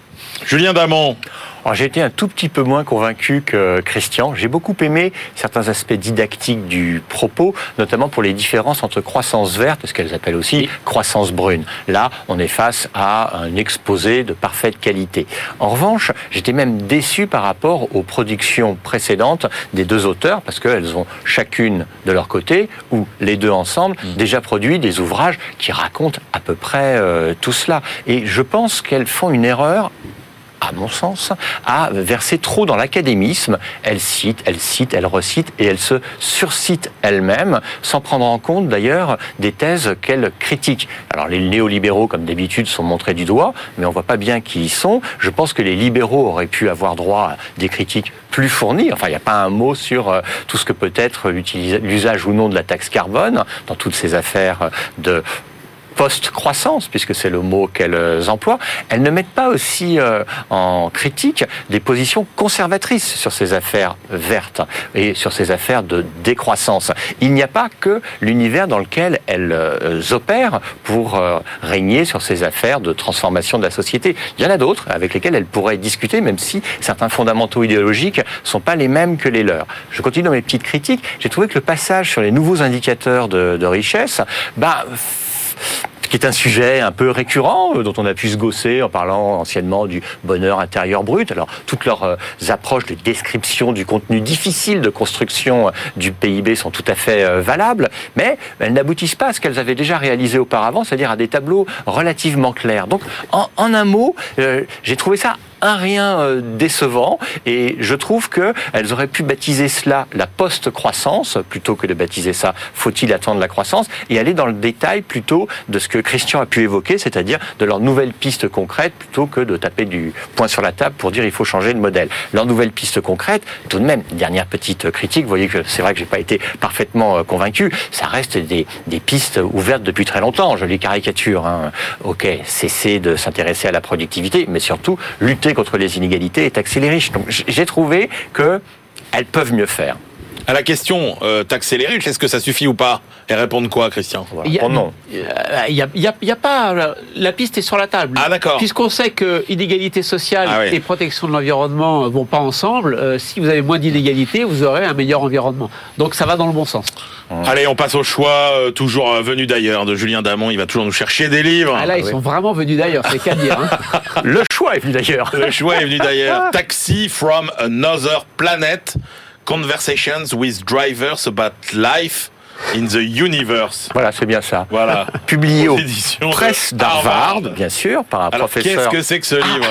Julien Damon, Alors, J'ai été un tout petit peu moins convaincu que Christian. J'ai beaucoup aimé certains aspects didactiques du propos, notamment pour les différences entre croissance verte ce qu'elles appellent aussi Oui. croissance brune. Là, on est face à un exposé de parfaite qualité. En revanche, j'étais même déçu par rapport aux productions précédentes des deux auteurs, parce qu'elles ont chacune de leur côté, ou les deux ensemble, déjà produit des ouvrages qui racontent à peu près euh, tout cela. Et je pense qu'elles font une erreur à mon sens, à verser trop dans l'académisme. Elle cite, elle cite, elle recite et elle se surcite elle-même, sans prendre en compte d'ailleurs des thèses qu'elle critique. Alors les néolibéraux, comme d'habitude, sont montrés du doigt, mais on voit pas bien qui ils sont. Je pense que les libéraux auraient pu avoir droit à des critiques plus fournies. Enfin, il n'y a pas un mot sur euh, tout ce que peut être l'usage ou non de la taxe carbone dans toutes ces affaires de post-croissance, puisque c'est le mot qu'elles emploient, elles ne mettent pas aussi euh, en critique des positions conservatrices sur ces affaires vertes et sur ces affaires de décroissance. Il n'y a pas que l'univers dans lequel elles euh, opèrent pour euh, régner sur ces affaires de transformation de la société. Il y en a d'autres avec lesquelles elles pourraient discuter, même si certains fondamentaux idéologiques sont pas les mêmes que les leurs. Je continue dans mes petites critiques. J'ai trouvé que le passage sur les nouveaux indicateurs de, de richesse, bah, qui est un sujet un peu récurrent, euh, dont on a pu se gosser en parlant anciennement du bonheur intérieur brut. Alors, toutes leurs euh, approches de description du contenu difficile de construction euh, du PIB sont tout à fait valables, mais elles n'aboutissent pas à ce qu'elles avaient déjà réalisé auparavant, c'est-à-dire à des tableaux relativement clairs. Donc, en un mot, j'ai trouvé ça un rien euh, décevant et je trouve que elles auraient pu baptiser cela la post-croissance plutôt que de baptiser ça faut-il attendre la croissance et aller dans le détail plutôt de ce que Christian a pu évoquer, c'est-à-dire de leurs nouvelles pistes concrètes plutôt que de taper du poing sur la table pour dire il faut changer de modèle. Leurs nouvelles pistes concrètes, tout de même, dernière petite critique, vous voyez que c'est vrai que j'ai pas été parfaitement euh, convaincu, ça reste des, des pistes ouvertes depuis très longtemps, je les caricature. Hein. Ok, cesser de s'intéresser à la productivité, mais surtout lutter contre les inégalités et taxer les riches. Donc j'ai trouvé que elles peuvent mieux faire. À la question euh, taxer les riches, est-ce que ça suffit ou pas? Et répondre quoi, Christian? Il y a, non. Il y a, y a, y a pas. La piste est sur la table. Ah d'accord. Puisqu'on sait que inégalité sociale Ah oui. et protection de l'environnement vont pas ensemble. euh, si vous avez moins d'inégalités, vous aurez un meilleur environnement. Donc ça va dans le bon sens. Allez, on passe au choix, euh, toujours euh, venu d'ailleurs, de Julien Damon. Il va toujours nous chercher des livres. Ah là, ils oui. sont vraiment venus d'ailleurs. C'est qu'à dire. hein. Le choix est venu d'ailleurs. Le choix est venu d'ailleurs. Taxi from another planet. Conversations with drivers about life in the universe. Voilà, c'est bien ça. Voilà. Publié Aux aux presses d'Harvard, Harvard. bien sûr, par un Alors, qu'est-ce professeur. que c'est que ce livre,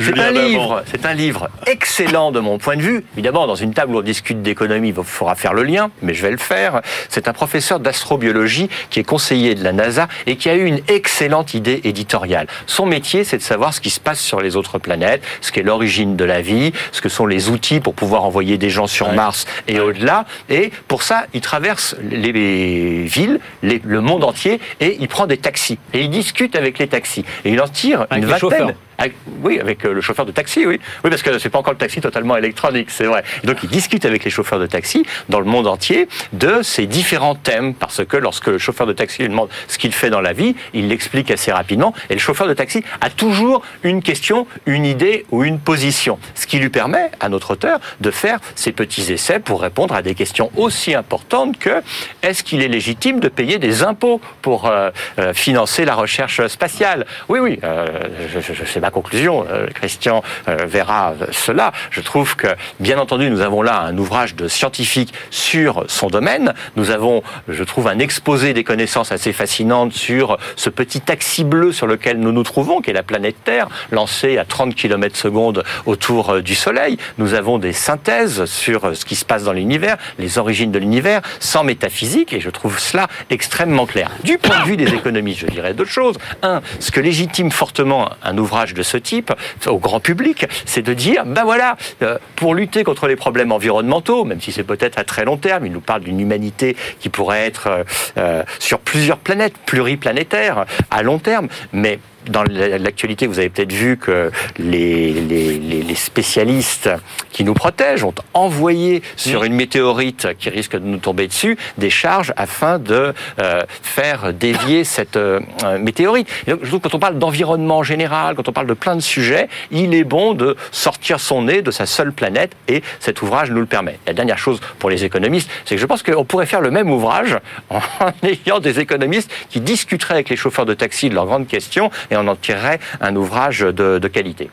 C'est un livre, c'est un livre excellent de mon point de vue. Évidemment, dans une table où on discute d'économie, il faudra faire le lien, mais je vais le faire. C'est un professeur d'astrobiologie qui est conseiller de la NASA et qui a eu une excellente idée éditoriale. Son métier, c'est de savoir ce qui se passe sur les autres planètes, ce qu'est l'origine de la vie, ce que sont les outils pour pouvoir envoyer des gens sur Ouais. Mars et au-delà. Et pour ça, il traverse les villes, les- le monde entier, et il prend des taxis. Et il discute avec les taxis. Et il en tire Avec une vingtaine. chauffeurs. Avec- oui, avec euh, le chauffeur de taxi, oui. Oui, parce que c'est pas encore le taxi totalement électronique, c'est vrai. Donc, il discute avec les chauffeurs de taxi dans le monde entier de ces différents thèmes, parce que lorsque le chauffeur de taxi lui demande ce qu'il fait dans la vie, il l'explique assez rapidement, et le chauffeur de taxi a toujours une question, une idée ou une position. Ce qui lui permet, à notre auteur, de faire ses petits essais pour répondre à des questions aussi importantes que est-ce qu'il est légitime de payer des impôts pour euh, euh, financer la recherche spatiale? Oui, oui, je, je, je- c'est conclusion. Euh, Christian euh, verra cela. Je trouve que, bien entendu, nous avons là un ouvrage de scientifique sur son domaine. Nous avons, je trouve, un exposé des connaissances assez fascinantes sur ce petit taxi bleu sur lequel nous nous trouvons, qui est la planète Terre, lancé à 30 km secondes autour euh, du Soleil. Nous avons des synthèses sur euh, ce qui se passe dans l'univers, les origines de l'univers, sans métaphysique, et je trouve cela extrêmement clair. Du point de vue des économistes, je dirais deux choses. Un, ce que légitime fortement un ouvrage de ce type au grand public, c'est de dire, ben voilà, euh, pour lutter contre les problèmes environnementaux, même si c'est peut-être à très long terme, il nous parle d'une humanité qui pourrait être euh, euh, sur plusieurs planètes, pluriplanétaires, à long terme, mais dans l'actualité, vous avez peut-être vu que les, les, les- les spécialistes qui nous protègent ont envoyé sur une météorite qui risque de nous tomber dessus des charges afin de euh, faire dévier cette euh, euh, météorite. Et donc, je trouve que quand on parle d'environnement en général, quand on parle de plein de sujets, il est bon de sortir son nez de sa seule planète et cet ouvrage nous le permet. La dernière chose pour les économistes, c'est que je pense qu'on pourrait faire le même ouvrage en ayant des économistes qui discuteraient avec les chauffeurs de taxi de leurs grandes questions et on en tirerait un ouvrage de, de qualité.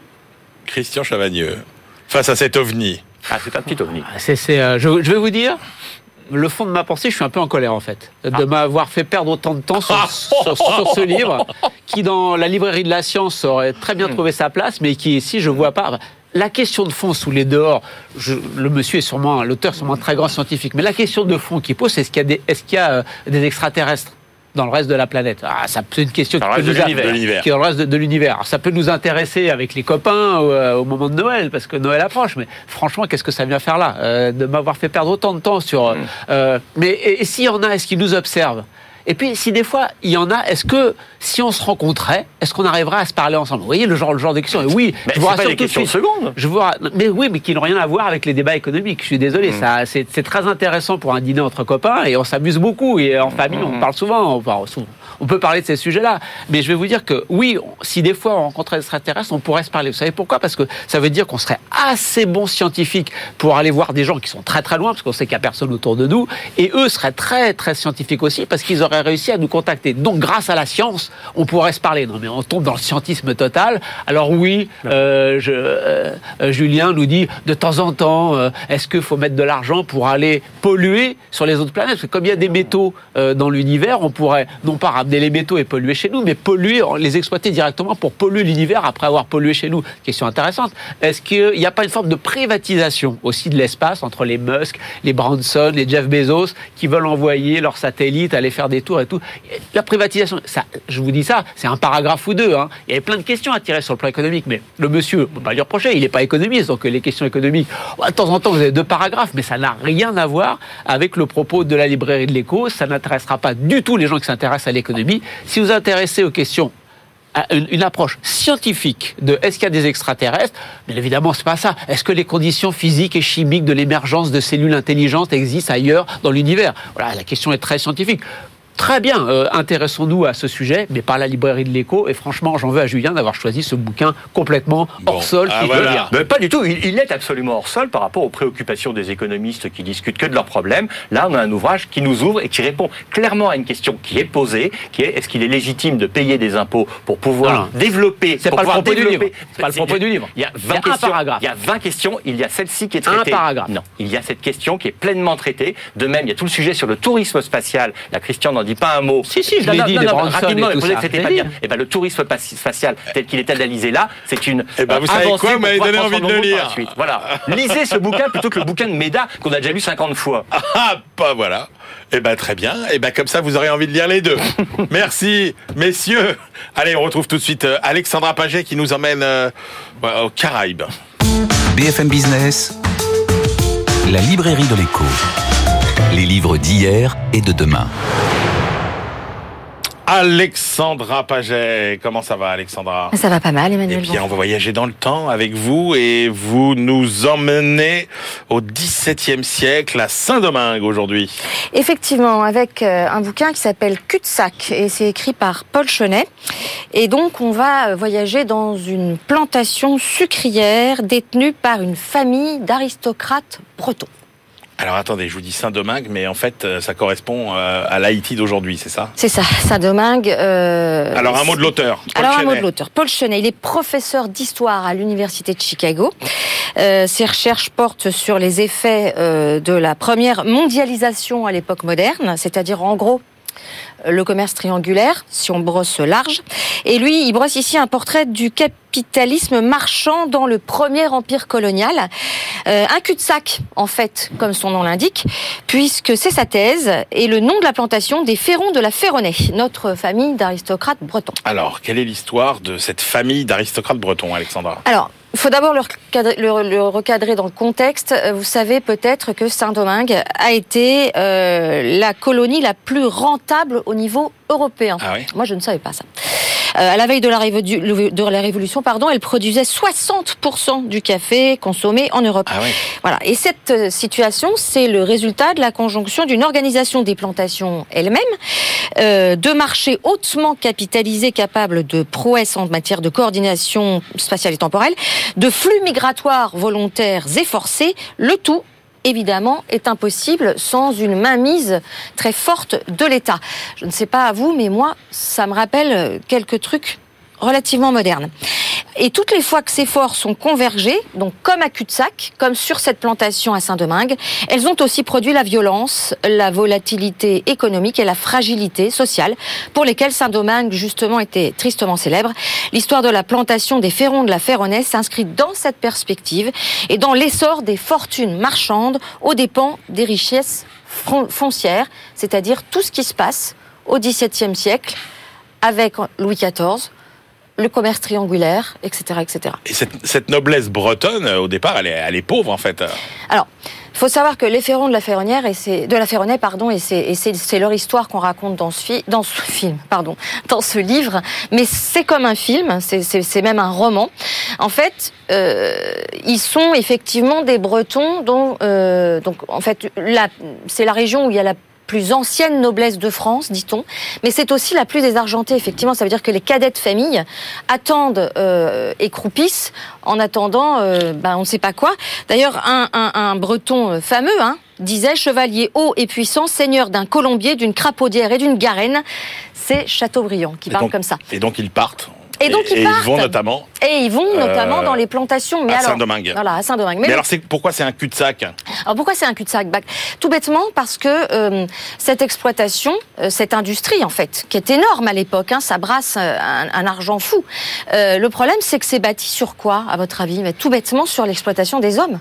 Christian Chavagneux, face à cet ovni. Ah, c'est un petit ovni. C'est, c'est, euh, je, je vais vous dire, le fond de ma pensée, je suis un peu en colère en fait, de m'avoir fait perdre autant de temps sur, sur- sur ce livre, qui dans la librairie de la science aurait très bien trouvé sa place, mais qui ici, je vois pas. La question de fond sous les dehors, je- le monsieur est sûrement, l'auteur est sûrement un très grand scientifique, mais la question de fond qui pose, c'est est-ce qu'il y a des, est-ce qu'il y a, euh, des extraterrestres? Dans le reste de la planète Ah, ça c'est une question qui peut nous qui est dans le reste de, de l'univers. Alors, ça peut nous intéresser avec les copains au, euh, au moment de Noël, parce que Noël approche. Mais franchement, qu'est-ce que ça vient faire là Euh, De m'avoir fait perdre autant de temps sur. Mm. euh, mais et, et s'il y en a, est-ce qu'ils nous observent? Et puis, si des fois il y en a, est-ce que si on se rencontrait, est-ce qu'on arriverait à se parler ensemble? Vous voyez le genre, le genre de questions. Et oui, Mais je vous pas rassure des tout de suite. secondes. Je vous mais oui, mais qui n'ont rien à voir avec les débats économiques. Je suis désolé, Mm. ça, c'est c'est très intéressant pour un dîner entre copains et on s'amuse beaucoup et en famille Mm. on parle souvent. On peut parler de ces sujets-là, mais je vais vous dire que oui, si des fois on rencontrait des extraterrestres, on pourrait se parler. Vous savez pourquoi? Parce que ça veut dire qu'on serait assez bons scientifiques pour aller voir des gens qui sont très très loin, parce qu'on sait qu'il n'y a personne autour de nous, et eux seraient très très scientifiques aussi, parce qu'ils auraient réussi à nous contacter. Donc grâce à la science, on pourrait se parler. Non mais on tombe dans le scientisme total. Alors oui, euh, je, euh, euh, Julien nous dit de temps en temps, euh, est-ce qu'il faut mettre de l'argent pour aller polluer sur les autres planètes? Parce que comme il y a des métaux dans l'univers, on pourrait non pas ramener les métaux et polluer chez nous, mais polluer, les exploiter directement pour polluer l'univers après avoir pollué chez nous. Question intéressante. Est-ce qu'il n'y a pas une forme de privatisation aussi de l'espace entre les Musk, les Branson, les Jeff Bezos qui veulent envoyer leurs satellites aller faire des tours et tout? La privatisation, je vous dis ça, c'est un paragraphe ou deux. Hein. Il y avait plein de questions à tirer sur le plan économique, mais le monsieur, on peut pas lui reprocher, il n'est pas économiste, donc les questions économiques, de temps en temps vous avez deux paragraphes, mais ça n'a rien à voir avec le propos de la librairie de l'écho. Ça n'intéressera pas du tout les gens qui s'intéressent à l'économie. Si vous intéressez aux questions à une, une approche scientifique de est-ce qu'il y a des extraterrestres Bien évidemment, c'est pas ça. Est-ce que les conditions physiques et chimiques de l'émergence de cellules intelligentes existent ailleurs dans l'univers? Voilà, la question est très scientifique. Très bien, euh, intéressons-nous à ce sujet, mais par la librairie de l'écho. Et franchement, j'en veux à Julien d'avoir choisi ce bouquin complètement Bon. hors sol. Ah, qui voilà. veut dire. Mais pas du tout. Il, il est absolument hors sol par rapport aux préoccupations des économistes qui discutent que de leurs problèmes. Là, on a un ouvrage qui nous ouvre et qui répond clairement à une question qui est posée, qui est est-ce qu'il est légitime de payer des impôts pour pouvoir Non, développer C'est pas le propos du développer- livre. C'est pas le propos du livre. Il y a Il y 20 a un questions. Il y a 20 questions. Il y a celle-ci qui est Un traitée. paragraphe. Non, il y a cette question qui est pleinement traitée. De même, il y a tout le sujet sur le tourisme spatial. La Christian dit pas un mot. Si, si, je l'ai dit, non, non, rapidement, et que c'était pas bien. dit. Eh ben, le tourisme pas- spatial tel qu'il est analysé là, c'est une Eh ben, vous savez quoi, vous m'avez donné envie de le lire. Voilà. Lisez ce bouquin plutôt que le bouquin de Méda qu'on a déjà lu 50 fois. Ah, bah voilà. Eh ben très bien. Eh ben comme ça, vous aurez envie de lire les deux. Merci, messieurs. Allez, on retrouve tout de suite euh, Alexandra Paget qui nous emmène euh, aux Caraïbes. BFM Business, la librairie de l'écho. Les livres d'hier et de demain. Alexandra Paget, comment ça va, Alexandra? Ça va pas mal, Eh Emmanuel. bien, on va voyager dans le temps avec vous et vous nous emmenez au XVIIe siècle à Saint-Domingue aujourd'hui. Effectivement, avec euh, un bouquin qui s'appelle Cul-de-sac et c'est écrit par Paul Chenet. Et donc, on va euh, voyager dans une plantation sucrière détenue par une famille d'aristocrates bretons. Alors attendez, je vous dis Saint-Domingue, mais en fait, euh, ça correspond euh, à l'Haïti d'aujourd'hui, c'est ça? C'est ça, Saint-Domingue. euh, Alors un mot de l'auteur. Alors un mot de l'auteur. Paul Chenet, il est professeur d'histoire à l'université de Chicago. Euh, ses recherches portent sur les effets euh, de la première mondialisation à l'époque moderne, c'est-à-dire en gros le commerce triangulaire, si on brosse large. Et lui, il brosse ici un portrait du capitalisme marchand dans le premier empire colonial. Euh, un cul-de-sac, en fait, comme son nom l'indique, puisque c'est sa thèse et le nom de la plantation des Ferrons de la Ferronnaie, notre famille d'aristocrates bretons. Alors, quelle est l'histoire de cette famille d'aristocrates bretons, Alexandra? Alors, il faut d'abord le le recadrer dans le contexte. Euh, Vous savez peut-être que Saint-Domingue a été euh, la colonie la plus rentable au niveau européen. Ah oui Moi, je ne savais pas ça. Euh, à la veille de la, révo- de la Révolution, pardon, elle produisait 60% du café consommé en Europe. Ah oui. Voilà. Et cette euh, situation, c'est le résultat de la conjonction d'une organisation des plantations elle-même, euh, de marchés hautement capitalisés capables de prouesses en matière de coordination spatiale et temporelle, de flux migratoires volontaires et forcés, le tout évidemment, est impossible sans une mainmise très forte de l'État. Je ne sais pas à vous, mais moi, ça me rappelle quelques trucs relativement modernes. Et toutes les fois que ces forces sont convergées, donc comme à cul-de-sac, comme sur cette plantation à Saint-Domingue, elles ont aussi produit la violence, la volatilité économique et la fragilité sociale pour lesquelles Saint-Domingue justement était tristement célèbre. L'histoire de la plantation des ferrons de la Ferronnaie s'inscrit dans cette perspective et dans l'essor des fortunes marchandes aux dépens des richesses foncières, c'est-à-dire tout ce qui se passe au XVIIe siècle avec Louis XIV, le commerce triangulaire, etc. etc. Et cette, cette noblesse bretonne, euh, au départ, elle est, elle est pauvre en fait. Alors, il faut savoir que les Ferrons de la Ferronnière et c'est de la pardon, et c'est et c'est c'est leur histoire qu'on raconte dans ce fi- dans ce film, pardon, dans ce livre. Mais c'est comme un film, c'est c'est c'est même un roman. En fait, euh, ils sont effectivement des Bretons dont euh, donc en fait la c'est la région où il y a la plus ancienne noblesse de France, dit-on, mais c'est aussi la plus désargentée, effectivement. Ça veut dire que les cadets de famille attendent euh, et croupissent en attendant, euh, ben, on ne sait pas quoi. D'ailleurs, un, un, un breton euh, fameux hein, disait chevalier haut et puissant, seigneur d'un colombier, d'une crapaudière et d'une garenne. C'est Chateaubriand qui Et parle donc- comme ça. Et donc ils partent. Et donc, ils et partent. vont notamment Et ils vont notamment Euh, dans les plantations. Mais à Saint-Domingue. Voilà, à Saint-Domingue. Mais alors c'est pourquoi c'est un cul-de-sac? Alors pourquoi c'est un cul-de-sac Bah, Tout bêtement parce que euh, cette exploitation, euh, cette industrie en fait, qui est énorme à l'époque, hein, ça brasse un, un argent fou. Le problème c'est que c'est bâti sur quoi, à votre avis? Tout bêtement sur l'exploitation des hommes,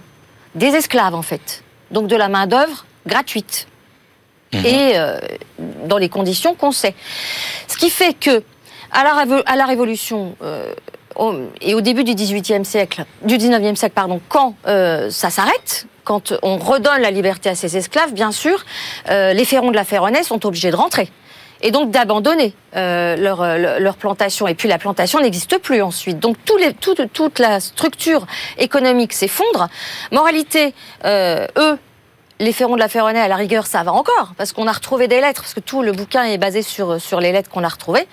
des esclaves en fait. Donc de la main d'œuvre gratuite et euh, dans les conditions qu'on sait. Ce qui fait que à la, Révolution euh, et au début du XVIIIe siècle, du XIXe siècle, pardon, quand euh, ça s'arrête, quand on redonne la liberté à ses esclaves, bien sûr, euh, les ferrons de la Ferronnaie sont obligés de rentrer. Et donc d'abandonner leur, plantation. Et puis la plantation n'existe plus ensuite. Donc toute la structure économique s'effondre. Moralité, eux, les ferrons de la Ferronnaie, à la rigueur, ça va encore, parce qu'on a retrouvé des lettres, parce que tout le bouquin est basé sur, sur les lettres qu'on a retrouvées.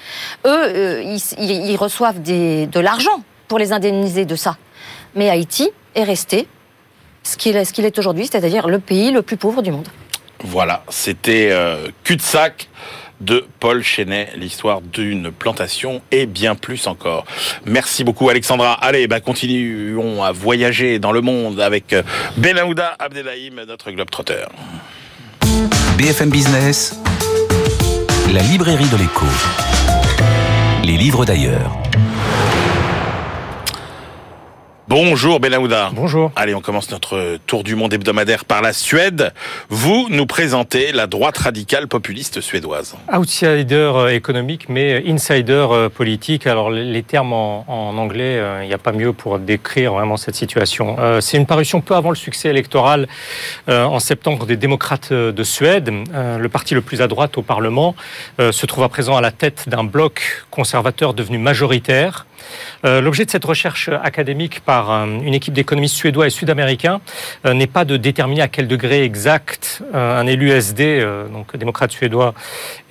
Eux, euh, ils, reçoivent de l'argent pour les indemniser de ça. Mais Haïti est resté ce qu'il est, ce qu'il est aujourd'hui, c'est-à-dire le pays le plus pauvre du monde. Voilà, c'était euh, cul-de-sac de Paul Chenet, l'histoire d'une plantation et bien plus encore. Merci beaucoup Alexandra. Allez, bah, continuons à voyager dans le monde avec euh, Benahouda Abdelhaim, notre globe-trotteur. BFM Business, la librairie de l'écho. Les livres d'ailleurs. Bonjour Benahouda. Bonjour. Allez, on commence notre tour du monde hebdomadaire par la Suède. Vous nous présentez la droite radicale populiste suédoise. Outsider euh, économique, mais insider euh, politique. Alors les termes en, en anglais, euh, il n'y a pas mieux pour décrire vraiment cette situation. Euh, C'est une parution peu avant le succès électoral euh, en septembre des démocrates euh, de Suède. Euh, Le parti le plus à droite au Parlement euh, se trouve à présent à la tête d'un bloc conservateur devenu majoritaire. Euh, L'objet de cette recherche académique par euh, une équipe d'économistes suédois et sud-américains euh, n'est pas de déterminer à quel degré exact un élu SD, donc démocrate suédois,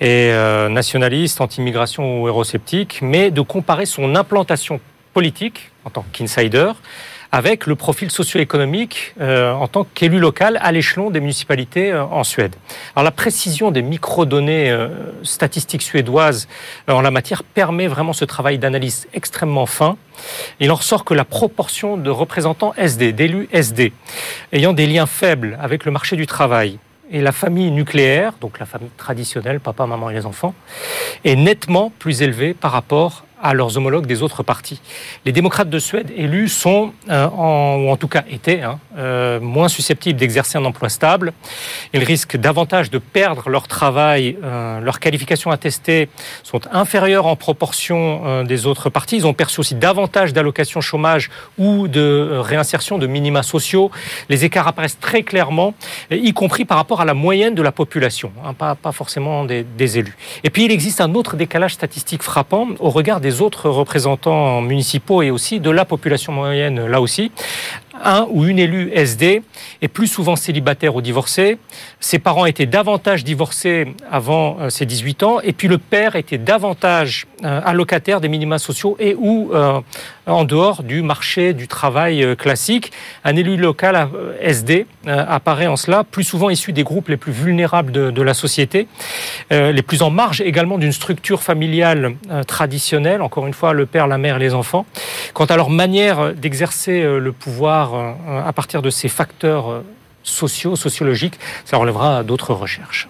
est euh, nationaliste, anti-immigration ou eurosceptique, mais de comparer son implantation politique en tant qu'insider avec le profil socio-économique euh, en tant qu'élu local à l'échelon des municipalités euh, en Suède. Alors la précision des microdonnées euh, statistiques suédoises euh, en la matière permet vraiment ce travail d'analyse extrêmement fin. Il en ressort que la proportion de représentants SD, d'élus SD, ayant des liens faibles avec le marché du travail et la famille nucléaire, donc la famille traditionnelle, papa, maman et les enfants, est nettement plus élevée par rapport à leurs homologues des autres partis. Les démocrates de Suède élus sont, euh, en, ou en tout cas étaient, hein, euh, moins susceptibles d'exercer un emploi stable. Ils risquent davantage de perdre leur travail. euh, leurs qualifications attestées sont inférieures en proportion euh, des autres partis. Ils ont perçu aussi davantage d'allocations chômage ou de euh, réinsertion de minima sociaux. Les écarts apparaissent très clairement, euh, y compris par rapport à la moyenne de la population, hein, pas, pas forcément des, des élus. Et puis il existe un autre décalage statistique frappant au regard des autres représentants municipaux et aussi de la population moyenne là aussi. Un ou une élue SD est plus souvent célibataire ou divorcé. Ses parents étaient davantage divorcés avant euh, ses 18 ans. Et puis le père était davantage euh, allocataire des minima sociaux et ou euh, en dehors du marché du travail euh, classique. Un élu local euh, SD euh, apparaît en cela plus souvent issu des groupes les plus vulnérables de, la société, les plus en marge également d'une structure familiale traditionnelle, encore une fois le père, la mère et les enfants. Quant à leur manière d'exercer le pouvoir à partir de ces facteurs sociaux, sociologiques, ça relèvera d'autres recherches.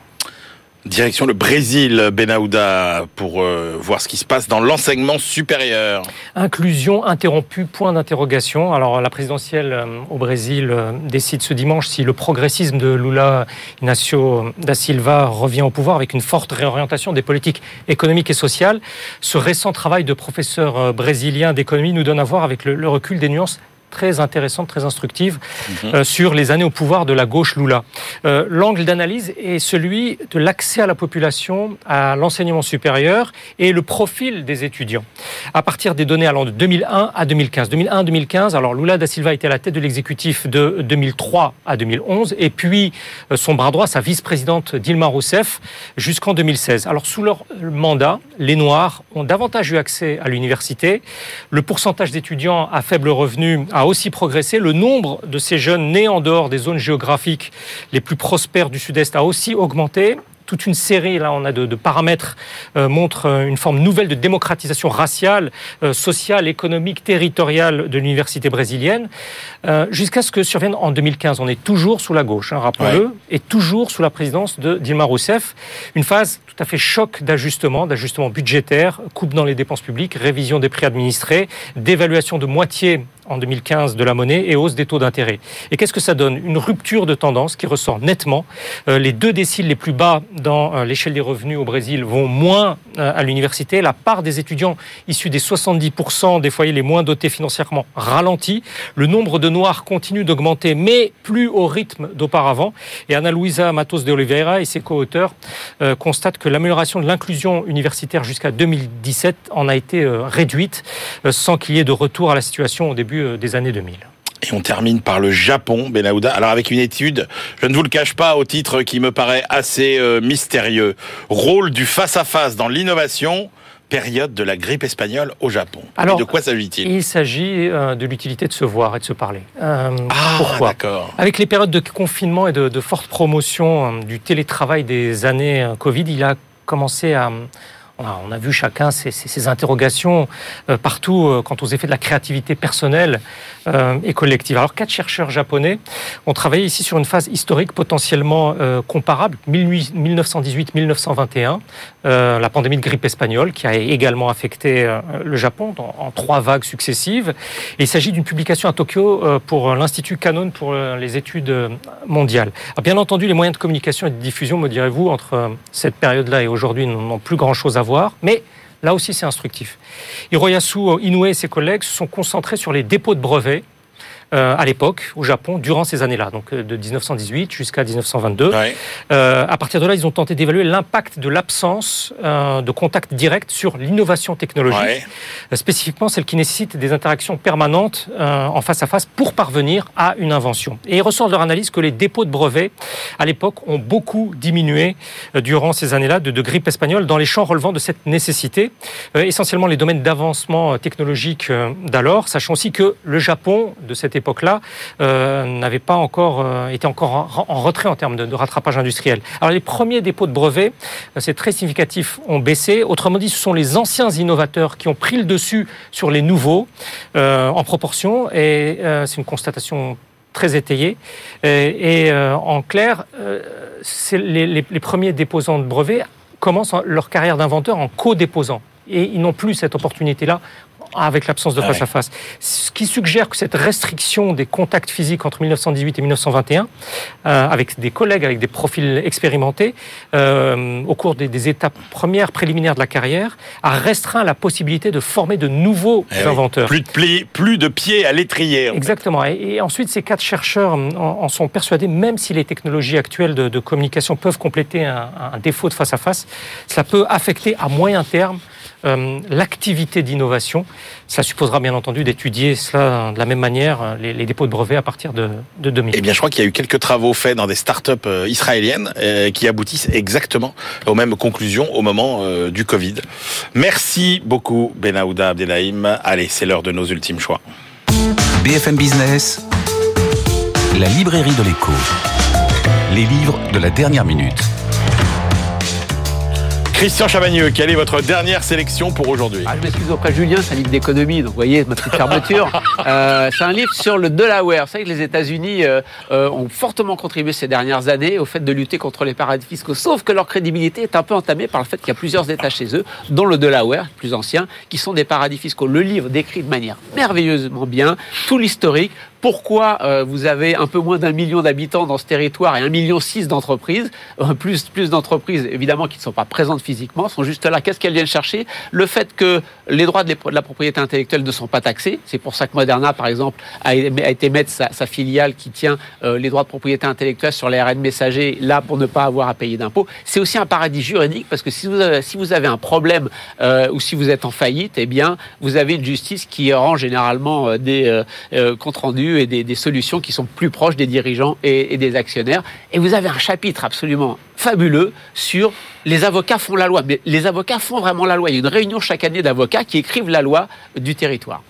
Direction le Brésil, Benahouda, pour euh, voir ce qui se passe dans l'enseignement supérieur. Inclusion interrompue, point d'interrogation. Alors la présidentielle euh, au Brésil euh, décide ce dimanche si le progressisme de Lula Inácio da Silva revient au pouvoir avec une forte réorientation des politiques économiques et sociales. Ce récent travail de professeur brésilien d'économie nous donne à voir avec le recul des nuances très intéressante, très instructive mhm. euh, sur les années au pouvoir de la gauche Lula. Euh, l'angle d'analyse est celui de l'accès à la population à l'enseignement supérieur et le profil des étudiants. À partir des données allant de 2001 à 2015. 2001-2015, alors Lula da Silva était à la tête de l'exécutif de 2003 à 2011 et puis euh, son bras droit, sa vice-présidente Dilma Rousseff jusqu'en 2016. Alors sous leur mandat, les Noirs ont davantage eu accès à l'université. Le pourcentage d'étudiants à faible revenu a a aussi progressé. Le nombre de ces jeunes nés en dehors des zones géographiques les plus prospères du Sud-Est a aussi augmenté toute une série, là on a de, paramètres, euh, montrent euh, une forme nouvelle de démocratisation raciale, euh, sociale, économique, territoriale de l'université brésilienne, jusqu'à ce que survienne en 2015. On est toujours sous la gauche, hein, rappelons-le, et toujours sous la présidence de Dilma Rousseff. Une phase tout à fait choc d'ajustement, d'ajustement budgétaire, coupe dans les dépenses publiques, révision des prix administrés, dévaluation de moitié en 2015 de la monnaie et hausse des taux d'intérêt. Et qu'est-ce que ça donne? Une rupture de tendance qui ressort nettement. Euh, les deux déciles les plus bas dans euh, l'échelle des revenus au Brésil vont moins euh, à l'université. La part des étudiants issus des 70% des foyers les moins dotés financièrement ralentit. Le nombre de noirs continue d'augmenter, mais plus au rythme d'auparavant. Et Ana Luisa Matos de Oliveira et ses co-auteurs constatent que l'amélioration de l'inclusion universitaire jusqu'à 2017 en a été réduite sans qu'il y ait de retour à la situation au début euh, des années 2000. Et on termine par le Japon, Benahouda. Alors avec une étude, je ne vous le cache pas, au titre qui me paraît assez euh, mystérieux. Rôle du face-à-face dans l'innovation, période de la grippe espagnole au Japon. Alors, de quoi s'agit-il? Il s'agit euh, de l'utilité de se voir et de se parler. ah, pourquoi? Avec les périodes de confinement et de, de forte promotion du télétravail des années Covid, il a commencé à on a vu chacun ces, interrogations euh, partout euh, quant aux effets de la créativité personnelle euh, et collective. Alors, quatre chercheurs japonais ont travaillé ici sur une phase historique potentiellement comparable, 1918-1921, la pandémie de grippe espagnole qui a également affecté le Japon en trois vagues successives. il s'agit d'une publication à Tokyo pour l'Institut Canon pour les études mondiales. bien entendu, les moyens de communication et de diffusion, me direz-vous, entre cette période-là et aujourd'hui n'ont plus grand-chose à voir mais là aussi c'est instructif. Hiroyasu Inoue et ses collègues se sont concentrés sur les dépôts de brevets euh, à l'époque, au Japon, durant ces années-là, donc euh, de 1918 jusqu'à 1922. Euh, à partir de là, ils ont tenté d'évaluer l'impact de l'absence de contact direct sur l'innovation technologique, spécifiquement celle qui nécessite des interactions permanentes en face à face pour parvenir à une invention. Et il ressort de leur analyse que les dépôts de brevets, à l'époque, ont beaucoup diminué durant ces années-là de, de, grippe espagnole dans les champs relevant de cette nécessité, essentiellement les domaines d'avancement technologique d'alors, sachant aussi que le Japon, de cette époque, époque-là, euh, n'avait pas encore euh, été encore en, retrait en termes de, rattrapage industriel. Alors les premiers dépôts de brevets, euh, c'est très significatif, ont baissé. Autrement dit, ce sont les anciens innovateurs qui ont pris le dessus sur les nouveaux en proportion, et c'est une constatation très étayée. Et, en clair, les, les, premiers déposants de brevets commencent leur carrière d'inventeur en co-déposant. Et ils n'ont plus cette opportunité-là avec l'absence de ah face à face. Ce qui suggère que cette restriction des contacts physiques entre 1918 et 1921, euh, avec des collègues, avec des profils expérimentés, euh, au cours des, étapes premières préliminaires de la carrière, a restreint la possibilité de former de nouveaux eh inventeurs. Plus de plis, plus de pieds à l'étrier. Exactement. Et, ensuite, ces quatre chercheurs en, sont persuadés, même si les technologies actuelles de, communication peuvent compléter un, un défaut de face à face, cela peut affecter à moyen terme euh, l'activité d'innovation. Ça supposera bien entendu d'étudier cela de la même manière, euh, les, dépôts de brevets à partir de, de 2000. Eh bien, je crois qu'il y a eu quelques travaux faits dans des startups euh, israéliennes qui aboutissent exactement aux mêmes conclusions au moment du Covid. Merci beaucoup, Benahouda Abdelhaim. Allez, c'est l'heure de nos ultimes choix. BFM Business, la librairie de l'écho. Les livres de la dernière minute. Christian Chavagneux, quelle est votre dernière sélection pour aujourd'hui ah, Je m'excuse auprès de Julien, c'est un livre d'économie, donc vous voyez ma petite fermeture. euh, c'est un livre sur le Delaware. Vous savez que les États-Unis euh, euh, ont fortement contribué ces dernières années au fait de lutter contre les paradis fiscaux, sauf que leur crédibilité est un peu entamée par le fait qu'il y a plusieurs États chez eux, dont le Delaware, plus ancien, qui sont des paradis fiscaux. Le livre décrit de manière merveilleusement bien tout l'historique, pourquoi euh, vous avez un peu moins d'un million d'habitants dans ce territoire et un million six d'entreprises, euh, plus, plus d'entreprises évidemment qui ne sont pas présentes physiquement, sont juste là. Qu'est-ce qu'elles viennent chercher? Le fait que les droits de la propriété intellectuelle ne sont pas taxés. C'est pour ça que Moderna, par exemple, a, été mettre sa, filiale qui tient euh, les droits de propriété intellectuelle sur l'ARN messager, là pour ne pas avoir à payer d'impôts. C'est aussi un paradis juridique parce que si vous avez, si vous avez un problème ou si vous êtes en faillite, eh bien, vous avez une justice qui rend généralement des comptes rendus et des, solutions qui sont plus proches des dirigeants et, des actionnaires. Et vous avez un chapitre absolument fabuleux sur les avocats font la loi. Mais les avocats font vraiment la loi. Il y a une réunion chaque année d'avocats qui écrivent la loi du territoire.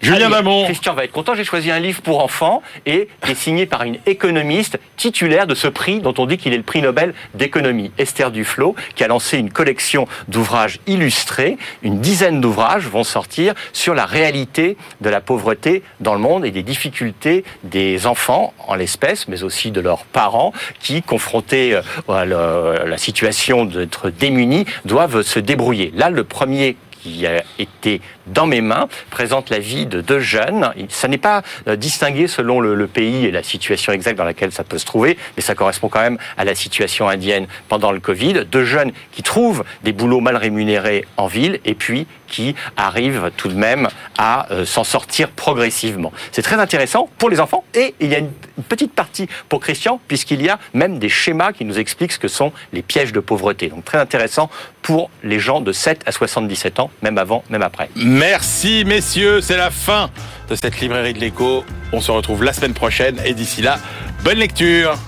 Julien Damon. Christian va être content. J'ai choisi un livre pour enfants et qui est signé par une économiste titulaire de ce prix dont on dit qu'il est le prix Nobel d'économie, Esther Duflo, qui a lancé une collection d'ouvrages illustrés. Une dizaine d'ouvrages vont sortir sur la réalité de la pauvreté dans le monde et des difficultés des enfants, en l'espèce, mais aussi de leurs parents, qui, confrontés euh, à la situation d'être démunis, doivent se débrouiller. Là, le premier qui a été dans mes mains présente la vie de deux jeunes. Ça n'est pas euh, distingué selon le, pays et la situation exacte dans laquelle ça peut se trouver, mais ça correspond quand même à la situation indienne pendant le Covid. Deux jeunes qui trouvent des boulots mal rémunérés en ville et puis qui arrivent tout de même à euh, s'en sortir progressivement. C'est très intéressant pour les enfants et il y a une petite partie pour Christian puisqu'il y a même des schémas qui nous expliquent ce que sont les pièges de pauvreté. Donc très intéressant pour les gens de 7 à 77 ans, même avant, même après. Merci messieurs, c'est la fin de cette librairie de l'écho. On se retrouve la semaine prochaine et d'ici là, bonne lecture.